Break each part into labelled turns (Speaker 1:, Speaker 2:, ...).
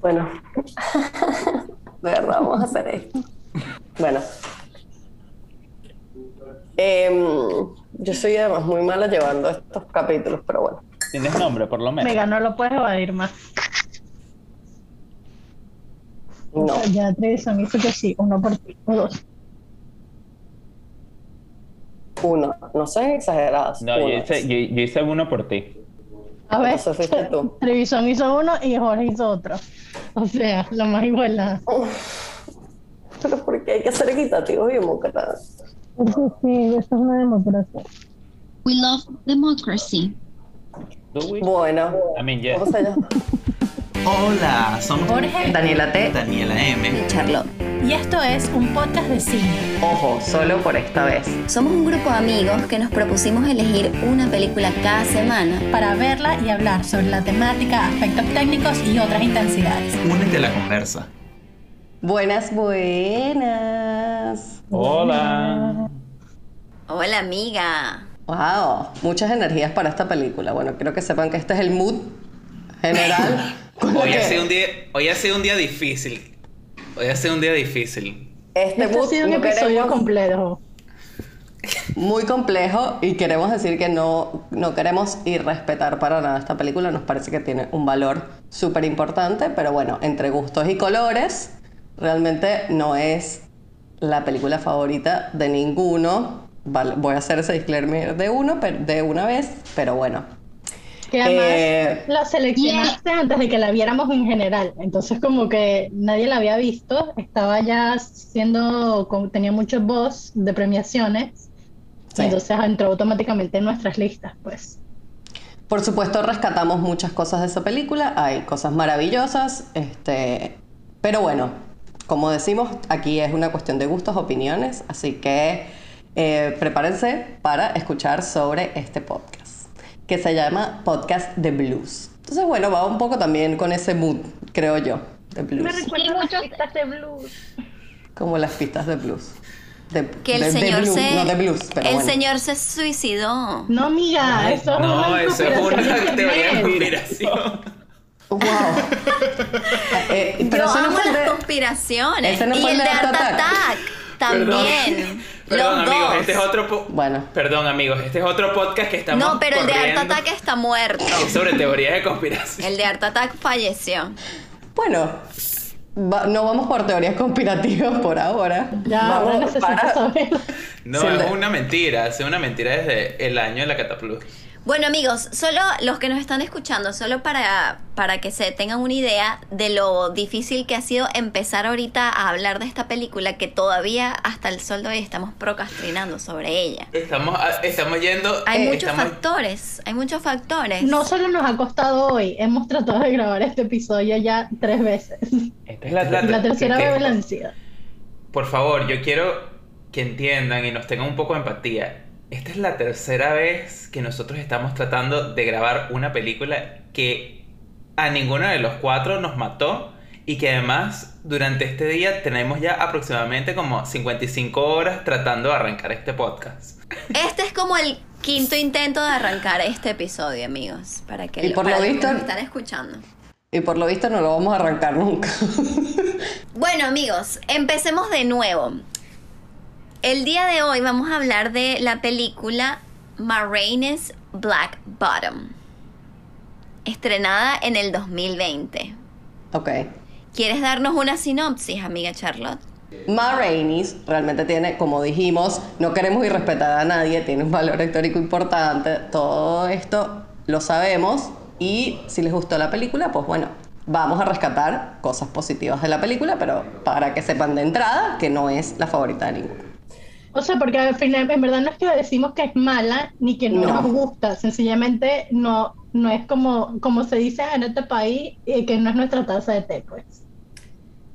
Speaker 1: Bueno, de verdad, vamos a hacer esto. Bueno. Em, yo soy además muy mala llevando estos capítulos, pero bueno.
Speaker 2: Tienes nombre, por lo menos.
Speaker 3: Venga, no lo puedes evadir más.
Speaker 1: No.
Speaker 3: Ya Trevisan hizo que sí, uno por ti, o dos.
Speaker 1: Uno. No seas exageradas.
Speaker 2: No, yo hice, yo, yo hice uno por ti.
Speaker 3: A ver,
Speaker 1: Eso fuiste tú.
Speaker 3: Trevisan hizo uno y Jorge hizo otro. O sea, lo más igual.
Speaker 1: Pero porque hay que ser equitativos y demócratas.
Speaker 3: Sí, sí, esto es una democracia.
Speaker 4: We love democracy.
Speaker 2: Do we?
Speaker 1: Bueno,
Speaker 2: I mean, yes.
Speaker 1: ¿cómo se llama?
Speaker 5: Hola, somos
Speaker 6: Jorge
Speaker 1: Daniela T.
Speaker 5: Daniela M.
Speaker 6: Charlotte.
Speaker 7: Y esto es un podcast de cine.
Speaker 1: Ojo, solo por esta vez.
Speaker 6: Somos un grupo de amigos que nos propusimos elegir una película cada semana.
Speaker 7: Para verla y hablar sobre la temática, aspectos técnicos y otras intensidades.
Speaker 5: Únete a la conversa.
Speaker 1: Buenas, buenas.
Speaker 2: Hola.
Speaker 6: Hola amiga.
Speaker 1: Wow, muchas energías para esta película. Bueno, quiero que sepan que este es el mood general.
Speaker 8: Hoy ha, sido un día, hoy ha sido un día difícil. Hoy ha sido un día difícil.
Speaker 1: Este
Speaker 3: Este ha sido un episodio completo.
Speaker 1: muy complejo y queremos decir que no, no queremos irrespetar para nada esta película. Nos parece que tiene un valor súper importante, pero bueno, entre gustos y colores, realmente no es la película favorita de ninguno. Vale, voy a hacer ese disclaimer de uno, de una vez, pero bueno.
Speaker 3: Que además
Speaker 1: Eh,
Speaker 3: la seleccionaste antes de que la viéramos en general. Entonces como que nadie la había visto. Estaba ya siendo, tenía mucho voz de premiaciones.
Speaker 1: Sí.
Speaker 3: Entonces entró automáticamente en nuestras listas, pues.
Speaker 1: Por supuesto, rescatamos muchas cosas de esa película, hay cosas maravillosas, este, pero bueno, como decimos, aquí es una cuestión de gustos, opiniones, así que eh, prepárense para escuchar sobre este podcast, que se llama Podcast de Blues. Entonces, bueno, va un poco también con ese mood, creo yo, de blues,
Speaker 3: recuerda las pistas de blues.
Speaker 1: como las pistas de blues. De,
Speaker 6: Que el
Speaker 1: de- de
Speaker 6: señor
Speaker 1: blues,
Speaker 6: se.
Speaker 1: no de blues, pero
Speaker 6: el
Speaker 1: bueno.
Speaker 6: señor se suicidó.
Speaker 3: No, amiga, eso es
Speaker 8: no, eso es
Speaker 3: conspiración
Speaker 8: una teoría de conspiración.
Speaker 1: Wow. Eh, pero
Speaker 6: Yo
Speaker 1: eso no
Speaker 6: amo
Speaker 1: fue el
Speaker 6: las
Speaker 1: de-
Speaker 6: conspiraciones.
Speaker 1: ese no
Speaker 6: y
Speaker 1: fue
Speaker 6: el
Speaker 1: el
Speaker 6: de Art
Speaker 1: Attack.
Speaker 6: Attack también.
Speaker 8: Perdón, Perdón,
Speaker 6: Los
Speaker 8: amigos,
Speaker 6: dos.
Speaker 8: este es otro po-
Speaker 1: Bueno.
Speaker 8: Perdón, amigos, este es otro podcast que estamos
Speaker 6: No, pero el de Art Attack está muerto.
Speaker 8: es sobre teorías de conspiración.
Speaker 6: El de Art Attack falleció.
Speaker 1: Bueno, va- no vamos por teorías conspirativas por ahora.
Speaker 3: Ya,
Speaker 1: vamos
Speaker 3: ahora necesito
Speaker 1: para-
Speaker 3: saber.
Speaker 8: No, es
Speaker 1: de-
Speaker 8: una mentira, es una mentira desde el año de la Cataplus.
Speaker 6: Bueno amigos, solo los que nos están escuchando, solo para, para que se tengan una idea de lo difícil que ha sido empezar ahorita a hablar de esta película que todavía hasta el sol de hoy estamos procrastinando sobre ella.
Speaker 8: Estamos, estamos yendo.
Speaker 6: Hay
Speaker 8: eh,
Speaker 6: muchos
Speaker 8: estamos-
Speaker 6: factores, hay muchos factores.
Speaker 3: No solo nos ha costado hoy, hemos tratado de grabar este episodio ya tres veces.
Speaker 8: Esta es la,
Speaker 3: Y la tercera vez.
Speaker 8: Por favor, yo quiero que entiendan y nos tengan un poco de empatía. Esta es la tercera vez que nosotros estamos tratando de grabar una película que a ninguno de los cuatro nos mató y que además durante este día tenemos ya aproximadamente como 55 horas tratando de arrancar este podcast.
Speaker 6: Este es como el quinto intento de arrancar este episodio, amigos, para que,
Speaker 1: Y
Speaker 6: lo-
Speaker 1: por lo
Speaker 6: que
Speaker 1: visto-
Speaker 6: nos están escuchando.
Speaker 1: Y por lo visto no lo vamos a arrancar nunca.
Speaker 6: Bueno amigos, empecemos de nuevo. El día de hoy vamos a hablar de la película Ma Rainey's Black Bottom, estrenada en el 2020.
Speaker 1: ok.
Speaker 6: ¿Quieres darnos una sinopsis, amiga Charlotte?
Speaker 1: Ma Rainey's realmente tiene, como dijimos, no queremos irrespetar a nadie, tiene un valor histórico importante, todo esto lo sabemos y si les gustó la película, pues bueno, vamos a rescatar cosas positivas de la película, pero para que sepan de entrada que no es la favorita de ninguno.
Speaker 3: O sea, porque al final, en verdad no es que decimos que es mala ni que no,
Speaker 1: No.
Speaker 3: nos gusta, sencillamente no, no es como, como se dice en este país, eh, que no es nuestra taza de té, pues.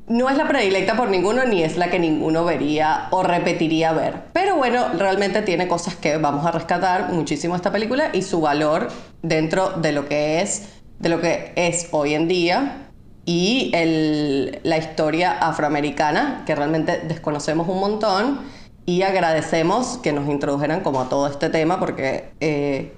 Speaker 1: No es la predilecta por ninguno ni es la que ninguno vería o repetiría ver. Pero bueno, realmente tiene cosas que vamos a rescatar muchísimo esta película y su valor dentro de lo que es, de lo que es hoy en día y el- la historia afroamericana que realmente desconocemos un montón y agradecemos que nos introdujeran como a todo este tema porque eh,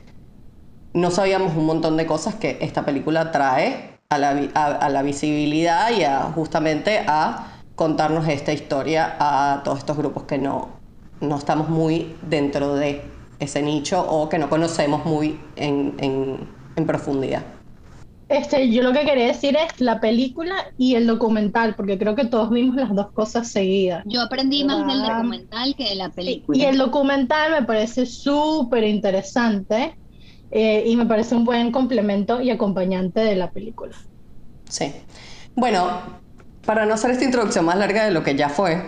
Speaker 1: no sabíamos un montón de cosas que esta película trae a la, visibilidad y a justamente a contarnos esta historia a todos estos grupos que no, no estamos muy dentro de ese nicho o que no conocemos muy en, en- en profundidad.
Speaker 3: Este, yo lo que quería decir es la película y el documental, porque creo que todos vimos las dos cosas seguidas.
Speaker 4: Yo aprendí más del documental que de la
Speaker 3: Y,
Speaker 4: película.
Speaker 3: y el documental me parece súper interesante eh, y me parece un buen complemento y acompañante de la película.
Speaker 1: Sí. Bueno, para no hacer esta introducción más larga de lo que ya fue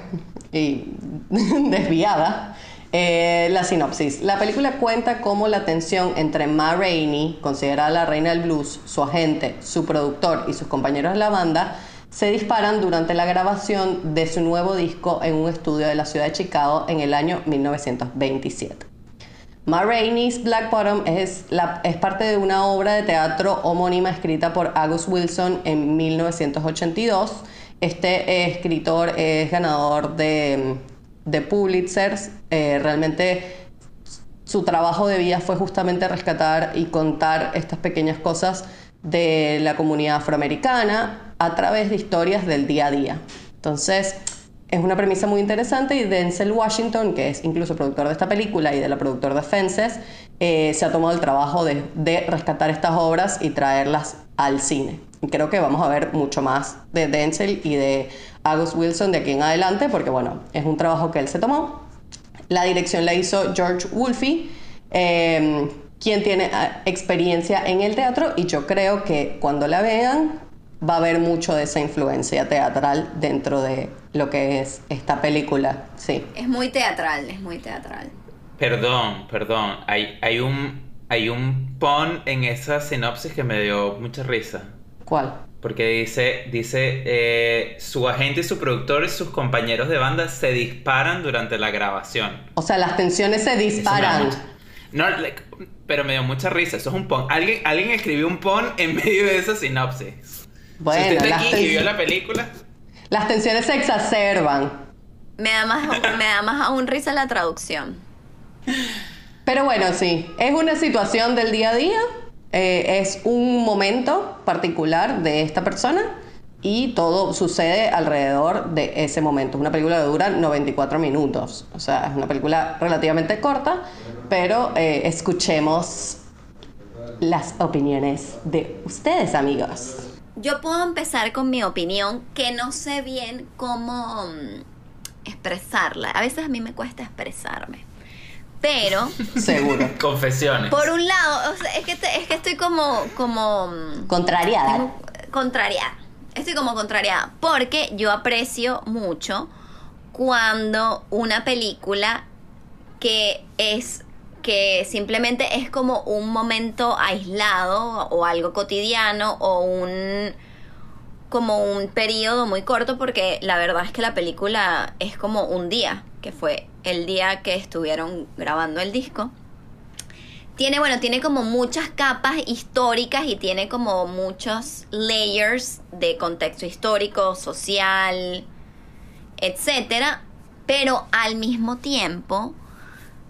Speaker 1: y desviada, eh, la sinopsis. La película cuenta cómo la tensión entre Ma Rainey, considerada la reina del blues, su agente, su productor y sus compañeros de la banda, se disparan durante la grabación de su nuevo disco en un estudio de la ciudad de Chicago en el año 1927. Ma Rainey's Black Bottom es, es parte de una obra de teatro homónima escrita por August Wilson en 1982. Este eh, escritor es ganador de, de Pulitzer. Eh, realmente su trabajo de vida fue justamente rescatar y contar estas pequeñas cosas de la comunidad afroamericana a través de historias del día a día. Entonces, es una premisa muy interesante y Denzel Washington, que es incluso productor de esta película y de la productora de Fences, eh, se ha tomado el trabajo de, de rescatar estas obras y traerlas al cine. Creo que vamos a ver mucho más de Denzel y de August Wilson de aquí en adelante, porque bueno, es un trabajo que él se tomó. La dirección la hizo George Wolfe, eh, quien tiene eh, experiencia en el teatro y yo creo que cuando la vean va a haber mucho de esa influencia teatral dentro de lo que es esta película. Sí.
Speaker 6: Es muy teatral, es muy teatral.
Speaker 8: Perdón, perdón. Hay, hay un hay un pon en esa sinopsis que me dio mucha risa.
Speaker 1: ¿Cuál?
Speaker 8: Porque dice, dice, eh, su agente y su productor y sus compañeros de banda se disparan durante la grabación.
Speaker 1: O sea, las tensiones se disparan.
Speaker 8: No, like, pero me dio mucha risa. Eso es un pon. Alguien, alguien escribió un pon en medio de esa sinopsis.
Speaker 1: Bueno,
Speaker 8: si usted está aquí y vio la película,
Speaker 1: las tensiones se exacerban.
Speaker 6: Me da más, me da más aún risa la traducción.
Speaker 1: Pero bueno, sí, es una situación del día a día, eh, es un momento particular de esta persona y todo sucede alrededor de ese momento. Es una película que dura 94 minutos, o sea, es una película relativamente corta, pero eh, escuchemos las opiniones de ustedes, amigos.
Speaker 6: Yo puedo empezar con mi opinión, que no sé bien cómo mm, expresarla. A veces a mí me cuesta expresarme. Pero,
Speaker 1: Seguro.
Speaker 8: confesiones.
Speaker 6: por un lado, o sea, es, que te- es que estoy como, como mm,
Speaker 1: Contrariada.
Speaker 6: tengo- contrariada. Estoy como contrariada. Porque yo aprecio mucho cuando una película que es que simplemente es como un momento aislado o algo cotidiano o un como un periodo muy corto porque la verdad es que la película es como un día, que fue el día que estuvieron grabando el disco. Tiene, bueno, tiene como muchas capas históricas y tiene como muchos layers de contexto histórico, social, etcétera, pero al mismo tiempo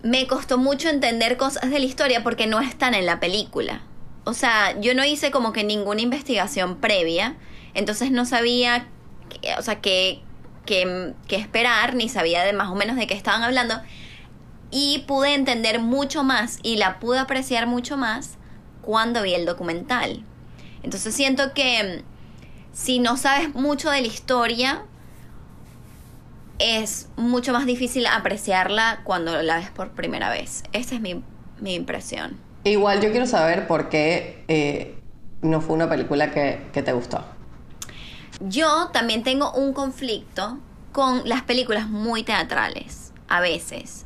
Speaker 6: me costó mucho entender cosas de la historia porque no están en la película. O sea, yo no hice como que ninguna investigación previa, entonces no sabía, qué- o sea, qué, qué, qué esperar, ni sabía de más o menos de qué estaban hablando. Y pude entender mucho más y la pude apreciar mucho más cuando vi el documental. Entonces siento que si no sabes mucho de la historia, es mucho más difícil apreciarla cuando la ves por primera vez. Esa es mi, mi impresión.
Speaker 1: Igual yo quiero saber por qué eh, no fue una película que te gustó.
Speaker 6: Yo también tengo un conflicto con las películas muy teatrales, a veces.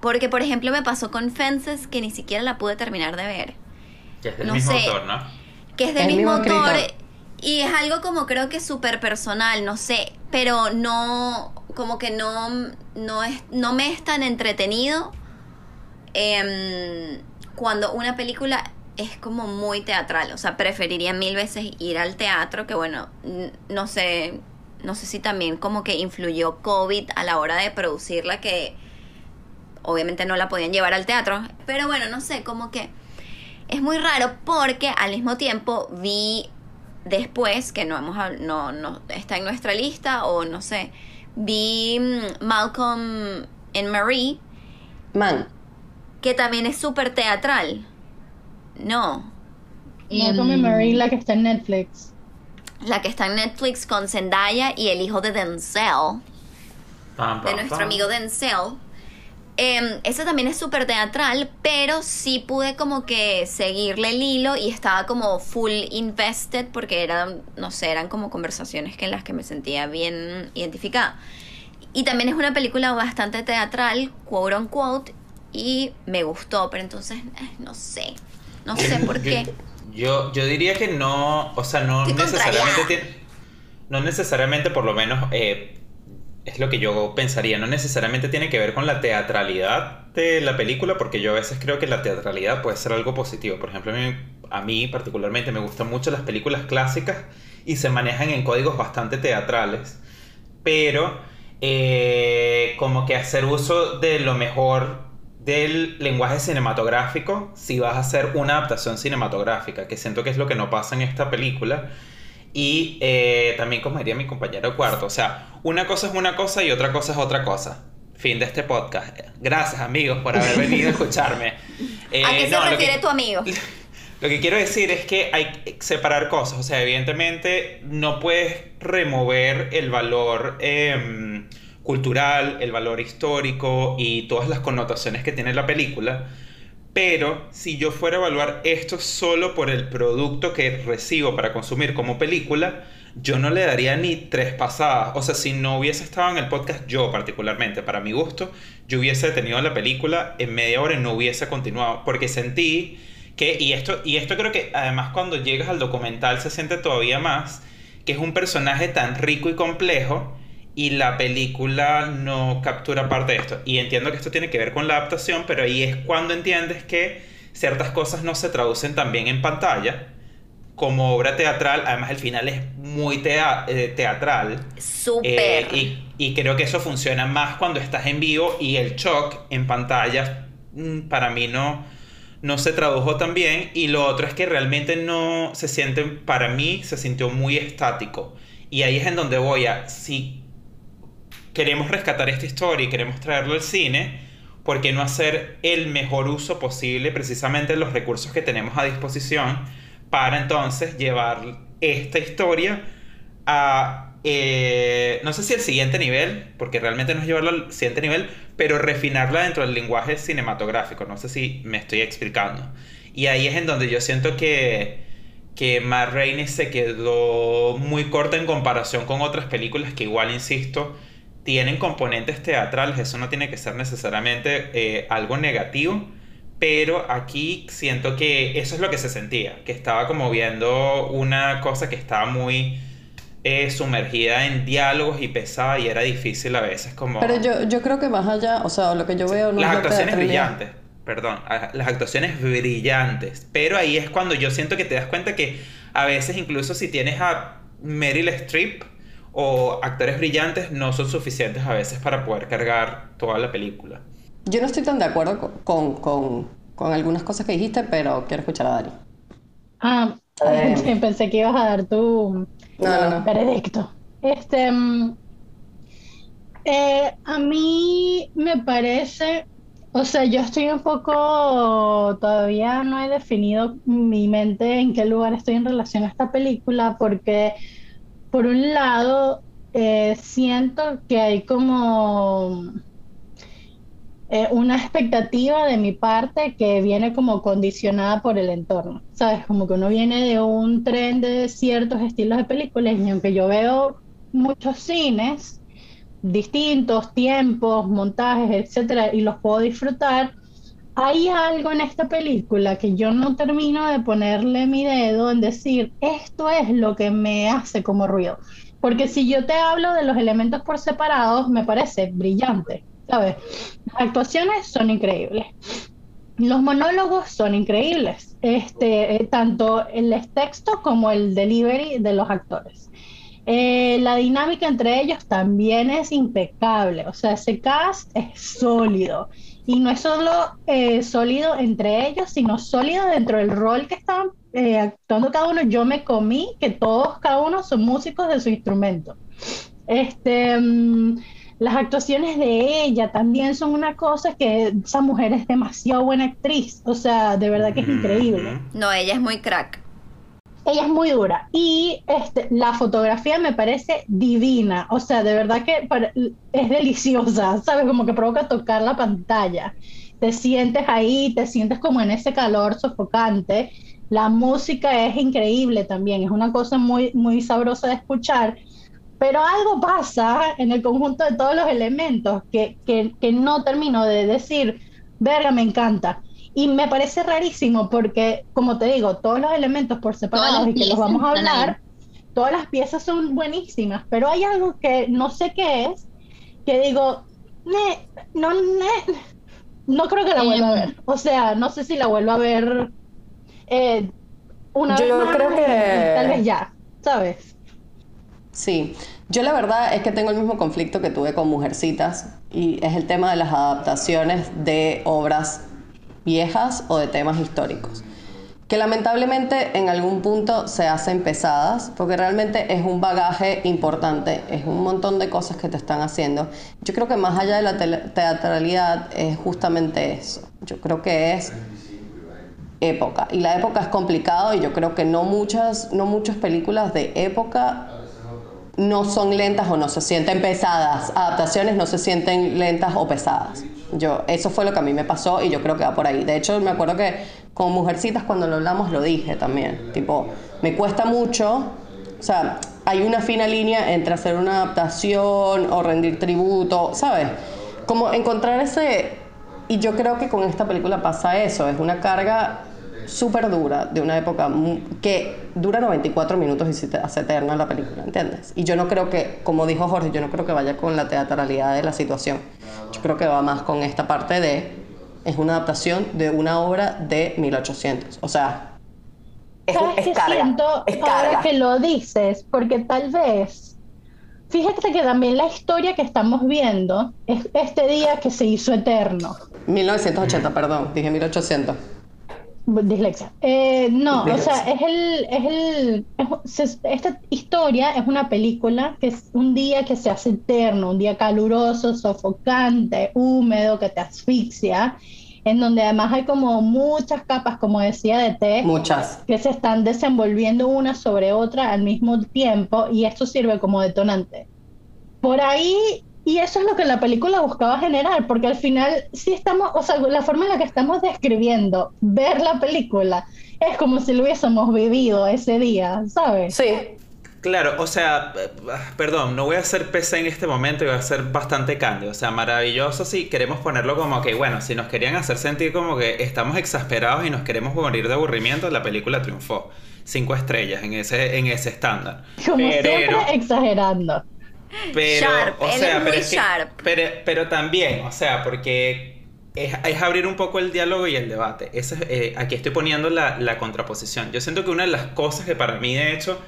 Speaker 6: Porque, por ejemplo, me pasó con Fences que ni siquiera la pude terminar de ver.
Speaker 8: Que es del
Speaker 6: no
Speaker 8: mismo
Speaker 6: sé.
Speaker 8: autor, ¿no?
Speaker 6: Que es del
Speaker 1: El
Speaker 6: mismo,
Speaker 1: mismo
Speaker 6: autor. Y es algo como creo que súper personal, no sé. Pero no, como que no, no, es, no me es tan entretenido em, cuando una película es como muy teatral. O sea, preferiría mil veces ir al teatro, que bueno, no sé, no sé si también como que influyó COVID a la hora de producirla, que obviamente no la podían llevar al teatro. Pero bueno, no sé, como que es muy raro porque al mismo tiempo vi después, que no, hemos, no, no está en nuestra lista, o no sé, vi mm, Malcolm and Marie,
Speaker 1: Man,
Speaker 6: que también es súper teatral. No,
Speaker 3: Malcolm y
Speaker 4: Em,
Speaker 3: Marie, la que está en Netflix.
Speaker 6: la que está en Netflix con Zendaya y el hijo de Denzel.
Speaker 8: Pam,
Speaker 6: de nuestro
Speaker 8: pam.
Speaker 6: amigo Denzel. Eh, ese también es súper teatral, pero sí pude como que seguirle el hilo y estaba como full invested porque eran, no sé, eran como conversaciones que en las que me sentía bien identificada. Y también es una película bastante teatral, quote unquote, y me gustó, pero entonces, eh, no sé, no sé por qué.
Speaker 8: Yo, yo diría que no, o sea, no
Speaker 6: Estoy
Speaker 8: necesariamente tiene, no necesariamente por lo menos eh, es lo que yo pensaría, no necesariamente tiene que ver con la teatralidad de la película, porque yo a veces creo que la teatralidad puede ser algo positivo. Por ejemplo, a mí, a mí particularmente me gustan mucho las películas clásicas y se manejan en códigos bastante teatrales, pero eh, como que hacer uso de lo mejor del lenguaje cinematográfico si vas a hacer una adaptación cinematográfica, que siento que es lo que no pasa en esta película. Y eh, también como diría mi compañero cuarto, o sea, una cosa es una cosa y otra cosa es otra cosa. Fin de este podcast. Gracias amigos por haber venido a escucharme. Eh,
Speaker 6: ¿A qué se
Speaker 8: no, lo que-
Speaker 6: refiere tu amigo?
Speaker 8: lo que quiero decir es que hay que separar cosas. O sea, evidentemente no puedes remover el valor em, cultural, el valor histórico y todas las connotaciones que tiene la película. Pero si yo fuera a evaluar esto solo por el producto que recibo para consumir como película, yo no le daría ni tres pasadas. O sea, si no hubiese estado en el podcast, yo particularmente, para mi gusto, yo hubiese detenido la película en media hora y no hubiese continuado. Porque sentí que, y esto, y esto creo que además cuando llegas al documental se siente todavía más, que es un personaje tan rico y complejo y la película no captura parte de esto. Y entiendo que esto tiene que ver con la adaptación, pero ahí es cuando entiendes que ciertas cosas no se traducen también en pantalla. Como obra teatral, además el final es muy tea- eh, teatral.
Speaker 6: Súper.
Speaker 8: Eh, y, y creo que eso funciona más cuando estás en vivo y el shock en pantalla mm, para mí no, no se tradujo tan bien. Y lo otro es que realmente no se siente, para mí se sintió muy estático. Y ahí es en donde voy a, si queremos rescatar esta historia y queremos traerlo al cine, ¿por qué no hacer el mejor uso posible precisamente de los recursos que tenemos a disposición para entonces llevar esta historia a, eh, no sé si el siguiente nivel, porque realmente no es llevarlo al siguiente nivel, pero refinarla dentro del lenguaje cinematográfico, no sé si me estoy explicando. Y ahí es en donde yo siento que, que Matt Rainey se quedó muy corta en comparación con otras películas que igual, insisto, tienen componentes teatrales, eso no tiene que ser necesariamente eh, algo negativo, pero aquí siento que eso es lo que se sentía, que estaba como viendo una cosa que estaba muy eh, sumergida en diálogos y pesada y era difícil a veces como...
Speaker 1: pero yo, yo creo que más allá, o sea, lo que yo veo no
Speaker 8: las
Speaker 1: es la
Speaker 8: actuaciones brillantes, perdón, las actuaciones brillantes, pero ahí es cuando yo siento que te das cuenta que a veces incluso si tienes a Meryl Streep o actores brillantes no son suficientes a veces para poder cargar toda la película.
Speaker 1: Yo no estoy tan de acuerdo con, con, con- con algunas cosas que dijiste, pero quiero escuchar a Dani.
Speaker 3: Ah,
Speaker 1: Eh.
Speaker 3: pensé que ibas a dar tu
Speaker 1: No, no, no.
Speaker 3: veredicto. Este, mm, eh, a mí me parece, o sea, yo estoy un poco, todavía no he definido mi mente en qué lugar estoy en relación a esta película, porque por un lado eh, siento que hay como eh, una expectativa de mi parte que viene como condicionada por el entorno, ¿sabes? Como que uno viene de un tren de ciertos estilos de películas y aunque yo veo muchos cines, distintos tiempos, montajes, etcétera, y los puedo disfrutar, hay algo en esta película que yo no termino de ponerle mi dedo en decir, esto es lo que me hace como ruido. Porque si yo te hablo de los elementos por separados, me parece brillante, ¿sabes? Las actuaciones son increíbles. Los monólogos son increíbles, este, eh, tanto el texto como el delivery de los actores. Eh, la dinámica entre ellos también es impecable, o sea, ese cast es sólido. Y no es solo eh, sólido entre ellos, sino sólido dentro del rol que estaban eh, actuando cada uno. Yo me comí que todos, cada uno son músicos de su instrumento. Este, mm, las actuaciones de ella también son una cosa que esa mujer es demasiado buena actriz, o sea, de verdad que es increíble.
Speaker 6: No, ella es muy crack.
Speaker 3: Ella es muy dura y este, la fotografía me parece divina, o sea, de verdad que es deliciosa, ¿sabes? Como que provoca tocar la pantalla. Te sientes ahí, te sientes como en ese calor sofocante. La música es increíble también, es una cosa muy, muy sabrosa de escuchar, pero algo pasa en el conjunto de todos los elementos que, que, que no termino de decir, verga, me encanta. Y me parece rarísimo porque, como te digo, todos los elementos por separado
Speaker 4: las
Speaker 3: y que los vamos a hablar, todas las piezas son buenísimas, pero hay algo que no sé qué es, que digo, "Ne, no, ne, no creo que la vuelva a
Speaker 4: Em.
Speaker 3: ver. O sea, no sé si la vuelva a ver eh, una
Speaker 1: Yo
Speaker 3: vez más,
Speaker 1: creo que-
Speaker 3: tal vez ya, ¿sabes?
Speaker 1: Sí, yo la verdad es que tengo el mismo conflicto que tuve con Mujercitas y es el tema de las adaptaciones de obras viejas o de temas históricos, que lamentablemente en algún punto se hacen pesadas porque realmente es un bagaje importante, es un montón de cosas que te están haciendo. Yo creo que más allá de la teatralidad es justamente eso, yo creo que es época. Y la época es complicado y yo creo que no muchas, no muchas películas de época no son lentas o no se sienten pesadas. Adaptaciones no se sienten lentas o pesadas. Yo, eso fue lo que a mí me pasó y yo creo que va por ahí. De hecho, me acuerdo que con Mujercitas cuando lo hablamos lo dije también. Tipo, me cuesta mucho, o sea, hay una fina línea entre hacer una adaptación o rendir tributo, ¿sabes? Como encontrar ese... Y yo creo que con esta película pasa eso, es una carga súper dura de una época que dura 94 minutos y se te hace eterna la película, ¿entiendes? Y yo no creo que, como dijo Jorge, yo no creo que vaya con la teatralidad de la situación. Yo creo que va más con esta parte de, es una adaptación de una obra de 1800. O sea, es,
Speaker 3: ¿Sabes
Speaker 1: es
Speaker 3: qué
Speaker 1: carga.
Speaker 3: siento
Speaker 1: es
Speaker 3: ahora
Speaker 1: carga.
Speaker 3: que lo dices? Porque tal vez, fíjate que también la historia que estamos viendo es este día que se hizo eterno.
Speaker 1: 1980, perdón, dije 1800.
Speaker 3: Dislexia. Eh, no, o sea, es el, es el, es- esta historia es una película que es un día que se hace eterno, un día caluroso, sofocante, húmedo, que te asfixia, en donde además hay como muchas capas, como decía de té,
Speaker 1: Muchas.
Speaker 3: que se están desenvolviendo una sobre otra al mismo tiempo y esto sirve como detonante. Por ahí, y eso es lo que la película buscaba generar, porque al final sí estamos, o sea, la forma en la que estamos describiendo ver la película es como si lo hubiésemos vivido ese día, ¿sabes?
Speaker 1: Sí,
Speaker 8: Claro, o sea, perdón, no voy a ser PC en este momento y voy a ser bastante cándido. O sea, maravilloso si queremos ponerlo como que, bueno, si nos querían hacer sentir como que estamos exasperados y nos queremos morir de aburrimiento, la película triunfó. Cinco estrellas en ese, en ese estándar.
Speaker 3: Como
Speaker 8: Pero-
Speaker 3: siempre, exagerando.
Speaker 8: Pero,
Speaker 6: Sharp,
Speaker 8: o
Speaker 6: él
Speaker 8: sea,
Speaker 6: es
Speaker 8: pero,
Speaker 6: muy
Speaker 8: es que-
Speaker 6: sharp.
Speaker 8: pero, pero también, o sea, porque es, es abrir un poco el diálogo y el debate. Eso es, eh, aquí estoy poniendo la, la contraposición. Yo siento que una de las cosas que para mí, de hecho,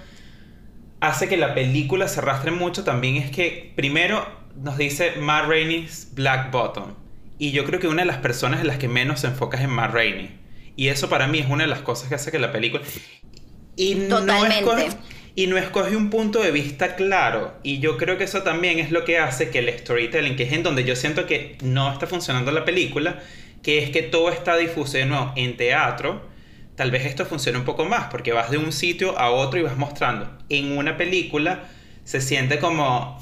Speaker 8: hace que la película se arrastre mucho también es que, primero, nos dice Matt Rainey's Black Bottom. Y yo creo que una de las personas en las que menos se enfoca es en Matt Rainey. Y eso para mí es una de las cosas que hace que la película... Y no
Speaker 6: Totalmente.
Speaker 8: Y no escoge un punto de vista claro. Y yo creo que eso también es lo que hace que el storytelling, que es en donde yo siento que no está funcionando la película, que es que todo está difuso de nuevo en teatro. Tal vez esto funcione un poco más, porque vas de un sitio a otro y vas mostrando. En una película se siente como...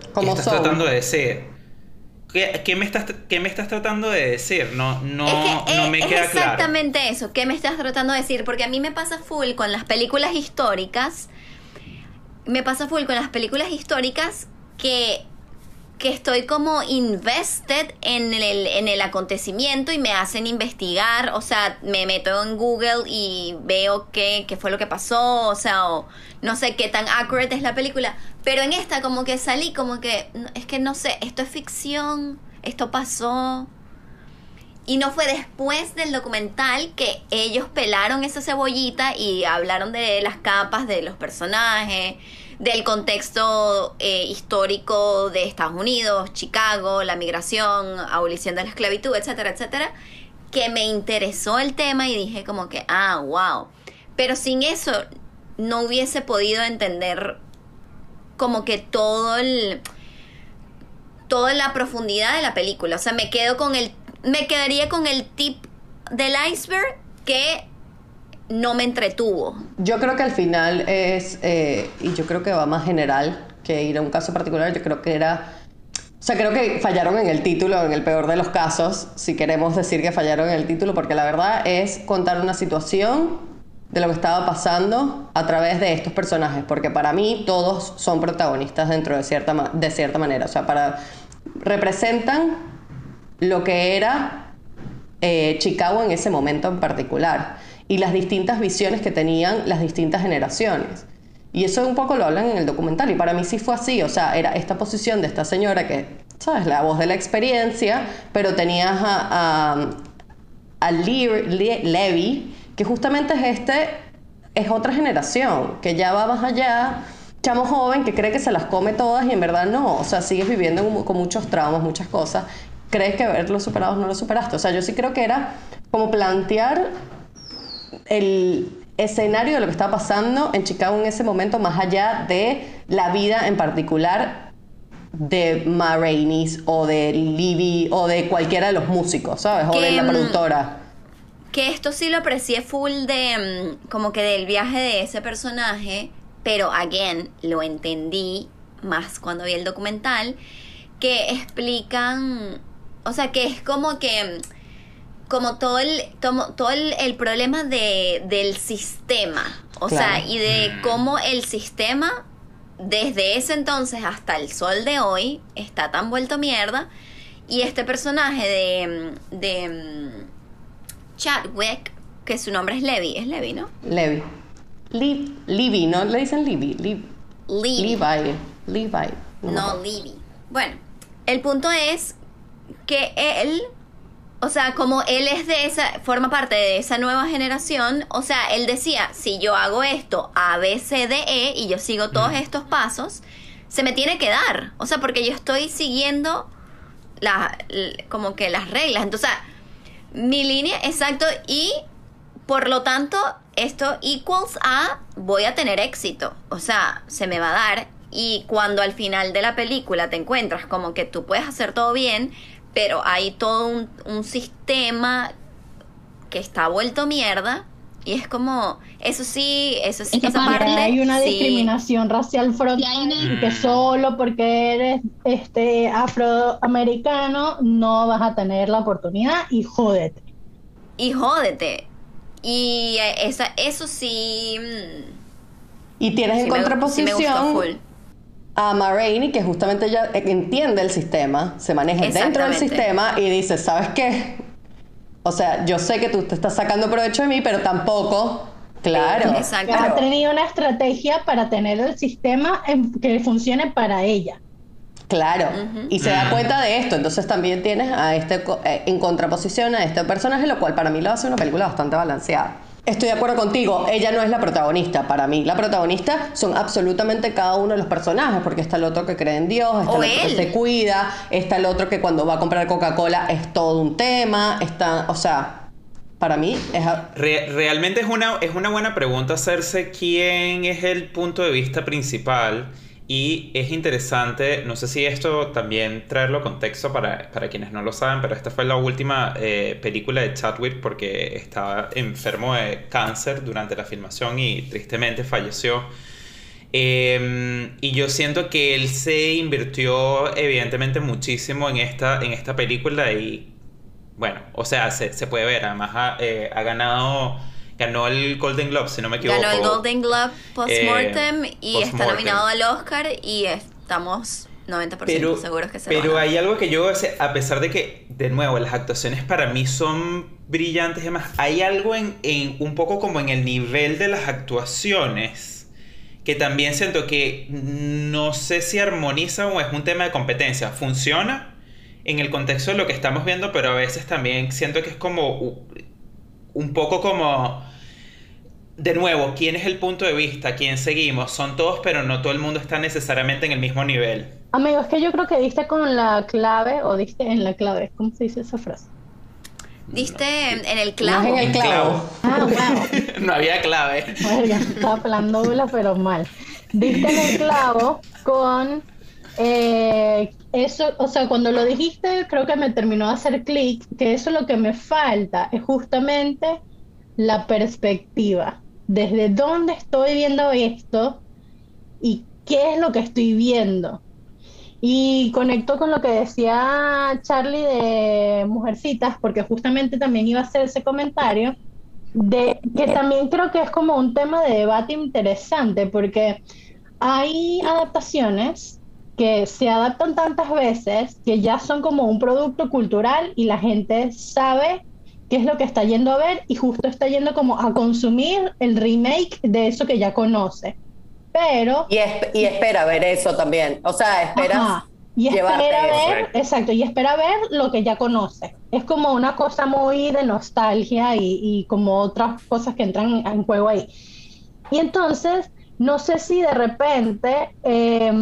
Speaker 8: ¿Qué
Speaker 1: como
Speaker 8: estás
Speaker 1: Soul.
Speaker 8: tratando de decir? ¿Qué, qué me estás, ¿Qué me estás tratando de decir? No, no,
Speaker 6: es que
Speaker 8: no
Speaker 6: es-
Speaker 8: me
Speaker 6: es
Speaker 8: queda claro.
Speaker 6: exactamente eso. ¿Qué me estás tratando de decir? Porque a mí me pasa full con las películas históricas. Me pasa full con las películas históricas que, que estoy como invested en el, en el acontecimiento y me hacen investigar. O sea, me meto en Google y veo qué, qué fue lo que pasó. O sea, o no sé qué tan accurate es la película. Pero en esta como que salí como que, es que no sé, esto es ficción, esto pasó. Y no fue después del documental que ellos pelaron esa cebollita y hablaron de las capas de los personajes, del contexto eh, histórico de Estados Unidos, Chicago, la migración, abolición de la esclavitud, etcétera, etcétera, que me interesó el tema y dije como que, ah, wow. Pero sin eso no hubiese podido entender como que todo el toda la profundidad de la película. O sea, me quedo con el me quedaría con el tip del iceberg que no me entretuvo.
Speaker 1: Yo creo que al final es, eh, y yo creo que va más general que ir a un caso particular, yo creo que era, o sea, creo que fallaron en el título, en el peor de los casos, si queremos decir que fallaron en el título, porque la verdad es contar una situación de lo que estaba pasando a través de estos personajes, porque para mí todos son protagonistas dentro de cierta, de cierta manera, o sea, para, representan lo que era eh, Chicago en ese momento en particular y las distintas visiones que tenían las distintas generaciones. Y eso un poco lo hablan en el documental y para mí sí fue así, o sea, era esta posición de esta señora que, ¿sabes? La voz de la experiencia, pero tenías a, a, a Levy, que justamente es este, es otra generación, que ya va más allá, chamo joven que cree que se las come todas y en verdad no, o sea, sigues viviendo con muchos traumas, muchas cosas, crees que haberlo superado no lo superaste, o sea, yo sí creo que era como plantear el escenario de lo que estaba pasando en Chicago en ese momento, más allá de la vida en particular de Ma o de Libby o de cualquiera de los músicos, ¿sabes? O de la
Speaker 6: mm,
Speaker 1: productora.
Speaker 6: Que esto sí lo aprecié full de mm, como que del viaje de ese personaje, pero again, lo entendí más cuando vi el documental, que explican, o sea, que es como que mm, como todo el tomo- todo el, el problema de, del sistema, o sea, y de cómo el sistema desde ese entonces hasta el sol de hoy está tan vuelto mierda y este personaje de mm, de mm, Chadwick, que su nombre es Levi, es Levi, ¿no?
Speaker 1: Levi. Libby, ¿no? Le dicen Libby. Lib-
Speaker 6: Levi.
Speaker 1: Levi. Levi.
Speaker 6: No, Levi. Bueno, el punto es que él, o sea, como él es de esa, forma parte de esa nueva generación, o sea, él decía, si yo hago esto A, B, C, D, E y yo sigo todos estos pasos, se me tiene que dar. O sea, porque yo estoy siguiendo la, como que las reglas. Entonces, mi línea, exacto, y por lo tanto, esto equals a voy a tener éxito. O sea, se me va a dar. Y cuando al final de la película te encuentras como que tú puedes hacer todo bien, pero hay todo un, un sistema que está vuelto mierda. Y es como, eso sí, eso sí,
Speaker 4: Esa
Speaker 6: esa
Speaker 4: parte
Speaker 6: parte.
Speaker 3: Que hay una
Speaker 6: sí.
Speaker 3: discriminación racial frontal
Speaker 4: una-
Speaker 3: y que solo porque eres este afroamericano no vas a tener la oportunidad y jódete.
Speaker 6: Y jódete. Y esa, eso sí. mm,
Speaker 1: Y tienes en
Speaker 6: sí me
Speaker 1: contraposición
Speaker 6: gustó full.
Speaker 1: A Ma Rainey, que justamente ella entiende el sistema, se maneja dentro del sistema y dice, ¿sabes qué? O sea, yo sé que tú te estás sacando provecho de mí, pero tampoco, claro.
Speaker 6: Exacto.
Speaker 3: Ha tenido una estrategia para tener el sistema en- que funcione para ella.
Speaker 1: Claro, y se da cuenta de esto, entonces también tienes a este co- eh, en contraposición a este personaje, lo cual para mí lo hace una película bastante balanceada. Estoy de acuerdo contigo, ella no es la protagonista, para mí. La protagonista son absolutamente cada uno de los personajes, porque está el otro que cree en Dios, está
Speaker 6: O
Speaker 1: el otro que se cuida, está el otro que cuando va a comprar Coca-Cola es todo un tema, está, o sea, para mí es... a-
Speaker 8: Re- realmente es una, es una buena pregunta hacerse quién es el punto de vista principal y es interesante, no sé si esto también traerlo contexto para, para quienes no lo saben, pero esta fue la última eh, película de Chadwick porque estaba enfermo de cáncer durante la filmación y tristemente falleció. Eh, y yo siento que él se invirtió evidentemente muchísimo en esta, en esta película y bueno, o sea, se, se puede ver, además ha, eh, ha ganado, ganó el Golden Globe, si no me equivoco.
Speaker 6: Ganó el Golden Globe postmortem
Speaker 8: Eh,
Speaker 6: y está nominado al Oscar y estamos 90%
Speaker 8: Pero,
Speaker 6: seguros que se
Speaker 8: pero hay algo que yo, a pesar de que, de nuevo, las actuaciones para mí son brillantes y demás, hay algo en, en un poco como en el nivel de las actuaciones que también siento que no sé si armoniza o es un tema de competencia. Funciona en el contexto de lo que estamos viendo, pero a veces también siento que es como un poco como de nuevo, ¿quién es el punto de vista? ¿Quién seguimos? Son todos, pero no todo el mundo está necesariamente en el mismo nivel.
Speaker 3: Amigo, es que yo creo que diste con la clave o diste en la clave. ¿Cómo se dice esa frase?
Speaker 6: Diste en, en el
Speaker 1: No
Speaker 6: clavo.
Speaker 1: es en el clavo.
Speaker 3: Ah, wow.
Speaker 8: no había clave.
Speaker 3: Verga, estaba hablando pero mal. Diste en el clavo con eh, eso, o sea, cuando lo dijiste, creo que me terminó de hacer clic, que eso lo que me falta es justamente la perspectiva. Desde dónde estoy viendo esto y qué es lo que estoy viendo. Y conecto con lo que decía Charlie de Mujercitas, porque justamente también iba a hacer ese comentario, de que también creo que es como un tema de debate interesante, porque hay adaptaciones que se adaptan tantas veces que ya son como un producto cultural y la gente sabe qué es lo que está yendo a ver y justo está yendo como a consumir el remake de eso que ya conoce. Pero
Speaker 1: Y, esp- y espera ver eso también. O sea, esperas
Speaker 3: Ajá. Y espera
Speaker 1: eso.
Speaker 3: ver, exacto, y espera ver lo que ya conoce. Es como una cosa muy de nostalgia y, y como otras cosas que entran en juego ahí. Y entonces, no sé si de repente eh,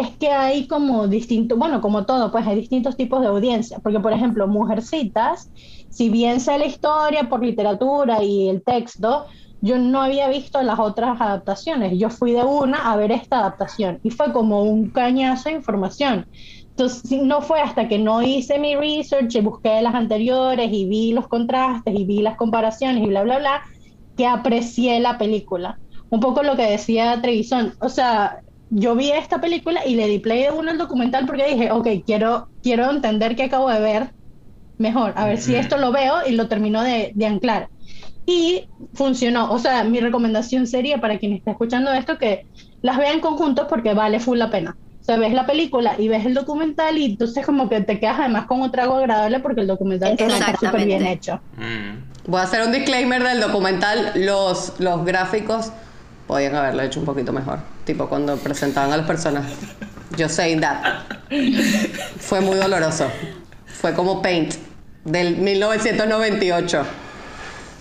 Speaker 3: es que hay como distintos, bueno, como todo, pues hay distintos tipos de audiencia. Porque, por ejemplo, Mujercitas, si bien sé la historia por literatura y el texto, yo no había visto las otras adaptaciones. Yo fui de una a ver esta adaptación y fue como un cañazo de información. Entonces, no fue hasta que no hice mi research y busqué las anteriores y vi los contrastes y vi las comparaciones y bla, bla, bla, que aprecié la película. Un poco lo que decía Trevisan. O sea, yo vi esta película y le di play de uno al documental porque dije, ok, quiero, quiero entender qué acabo de ver mejor, a ver si esto lo veo y lo termino de, de anclar. Y funcionó. O sea, mi recomendación sería para quien está escuchando esto que las vean conjuntos porque vale full la pena. O sea, ves la película y ves el documental y entonces como que te quedas además con un trago agradable porque el documental está súper bien hecho.
Speaker 8: Mm.
Speaker 1: Voy a hacer un disclaimer del documental. Los, los gráficos podían haberlo hecho un poquito mejor. Tipo cuando presentaban a los personajes. Yo saying that. Fue muy doloroso. Fue como Paint del 1998.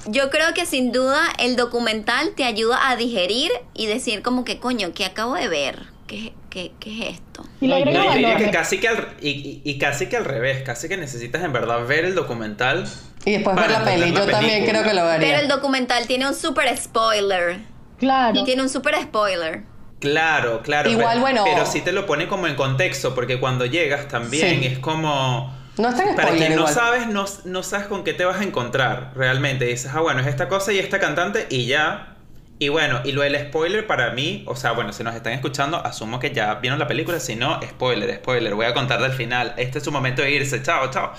Speaker 6: Yo creo que sin duda el documental te ayuda a digerir y decir como que coño, ¿qué acabo de ver? ¿Qué, qué, qué es esto?
Speaker 3: Y
Speaker 2: No,
Speaker 8: yo diría que casi que al, y, y- y casi que al revés, casi que necesitas en verdad ver el documental.
Speaker 1: Y después ver la peli. Yo también creo que lo
Speaker 6: Pero el documental tiene un super spoiler.
Speaker 3: Claro.
Speaker 6: Y tiene un super spoiler.
Speaker 8: Claro, claro.
Speaker 1: Igual,
Speaker 8: pero,
Speaker 1: bueno.
Speaker 8: Pero sí te lo pone como en contexto, porque cuando llegas también
Speaker 1: Sí.
Speaker 8: es como.
Speaker 1: No es tan
Speaker 8: Para quien no
Speaker 1: igual.
Speaker 8: sabes, no, no sabes con qué te vas a encontrar realmente. Dices, ah, bueno, es esta cosa y esta cantante y ya. Y bueno, y lo del spoiler para mí, o sea, bueno, si nos están escuchando, asumo que ya vieron la película. Si no, spoiler, spoiler. Voy a contar del final. Este es su momento de irse. Chao, chao.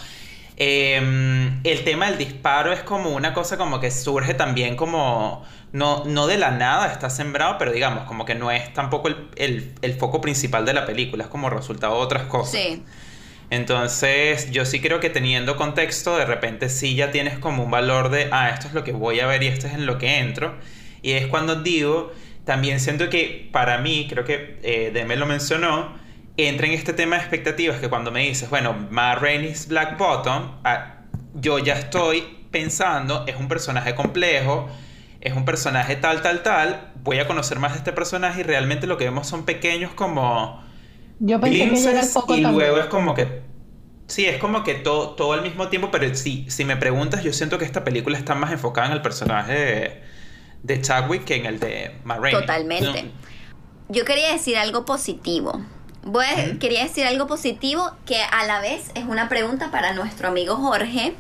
Speaker 8: Eh, el tema del disparo es como una cosa como que surge también como. No, no de la nada, está sembrado, pero digamos, como que no es tampoco el, el- el foco principal de la película, es como resultado de otras cosas.
Speaker 6: Sí.
Speaker 8: Entonces, yo sí creo que teniendo contexto, de repente sí ya tienes como un valor de, ah, esto es lo que voy a ver y esto es en lo que entro. Y es cuando digo, también siento que para mí, creo que eh, Deme lo mencionó, entra en este tema de expectativas, que cuando me dices, bueno, Ma Rainey's Black Bottom, ah, yo ya estoy pensando, es un personaje complejo, es un personaje tal, tal, tal, voy a conocer más de este personaje y realmente lo que vemos son pequeños como
Speaker 3: Yo pensé que era
Speaker 8: y
Speaker 3: también.
Speaker 8: luego es como que sí es como que todo, todo al mismo tiempo pero si, si me preguntas yo siento que esta película está más enfocada en el personaje de, de Chadwick que en el de Ma Rainey.
Speaker 6: Totalmente.
Speaker 8: No,
Speaker 6: Yo quería decir algo positivo. Voy a- Quería decir algo positivo que a la vez es una pregunta para nuestro amigo Jorge,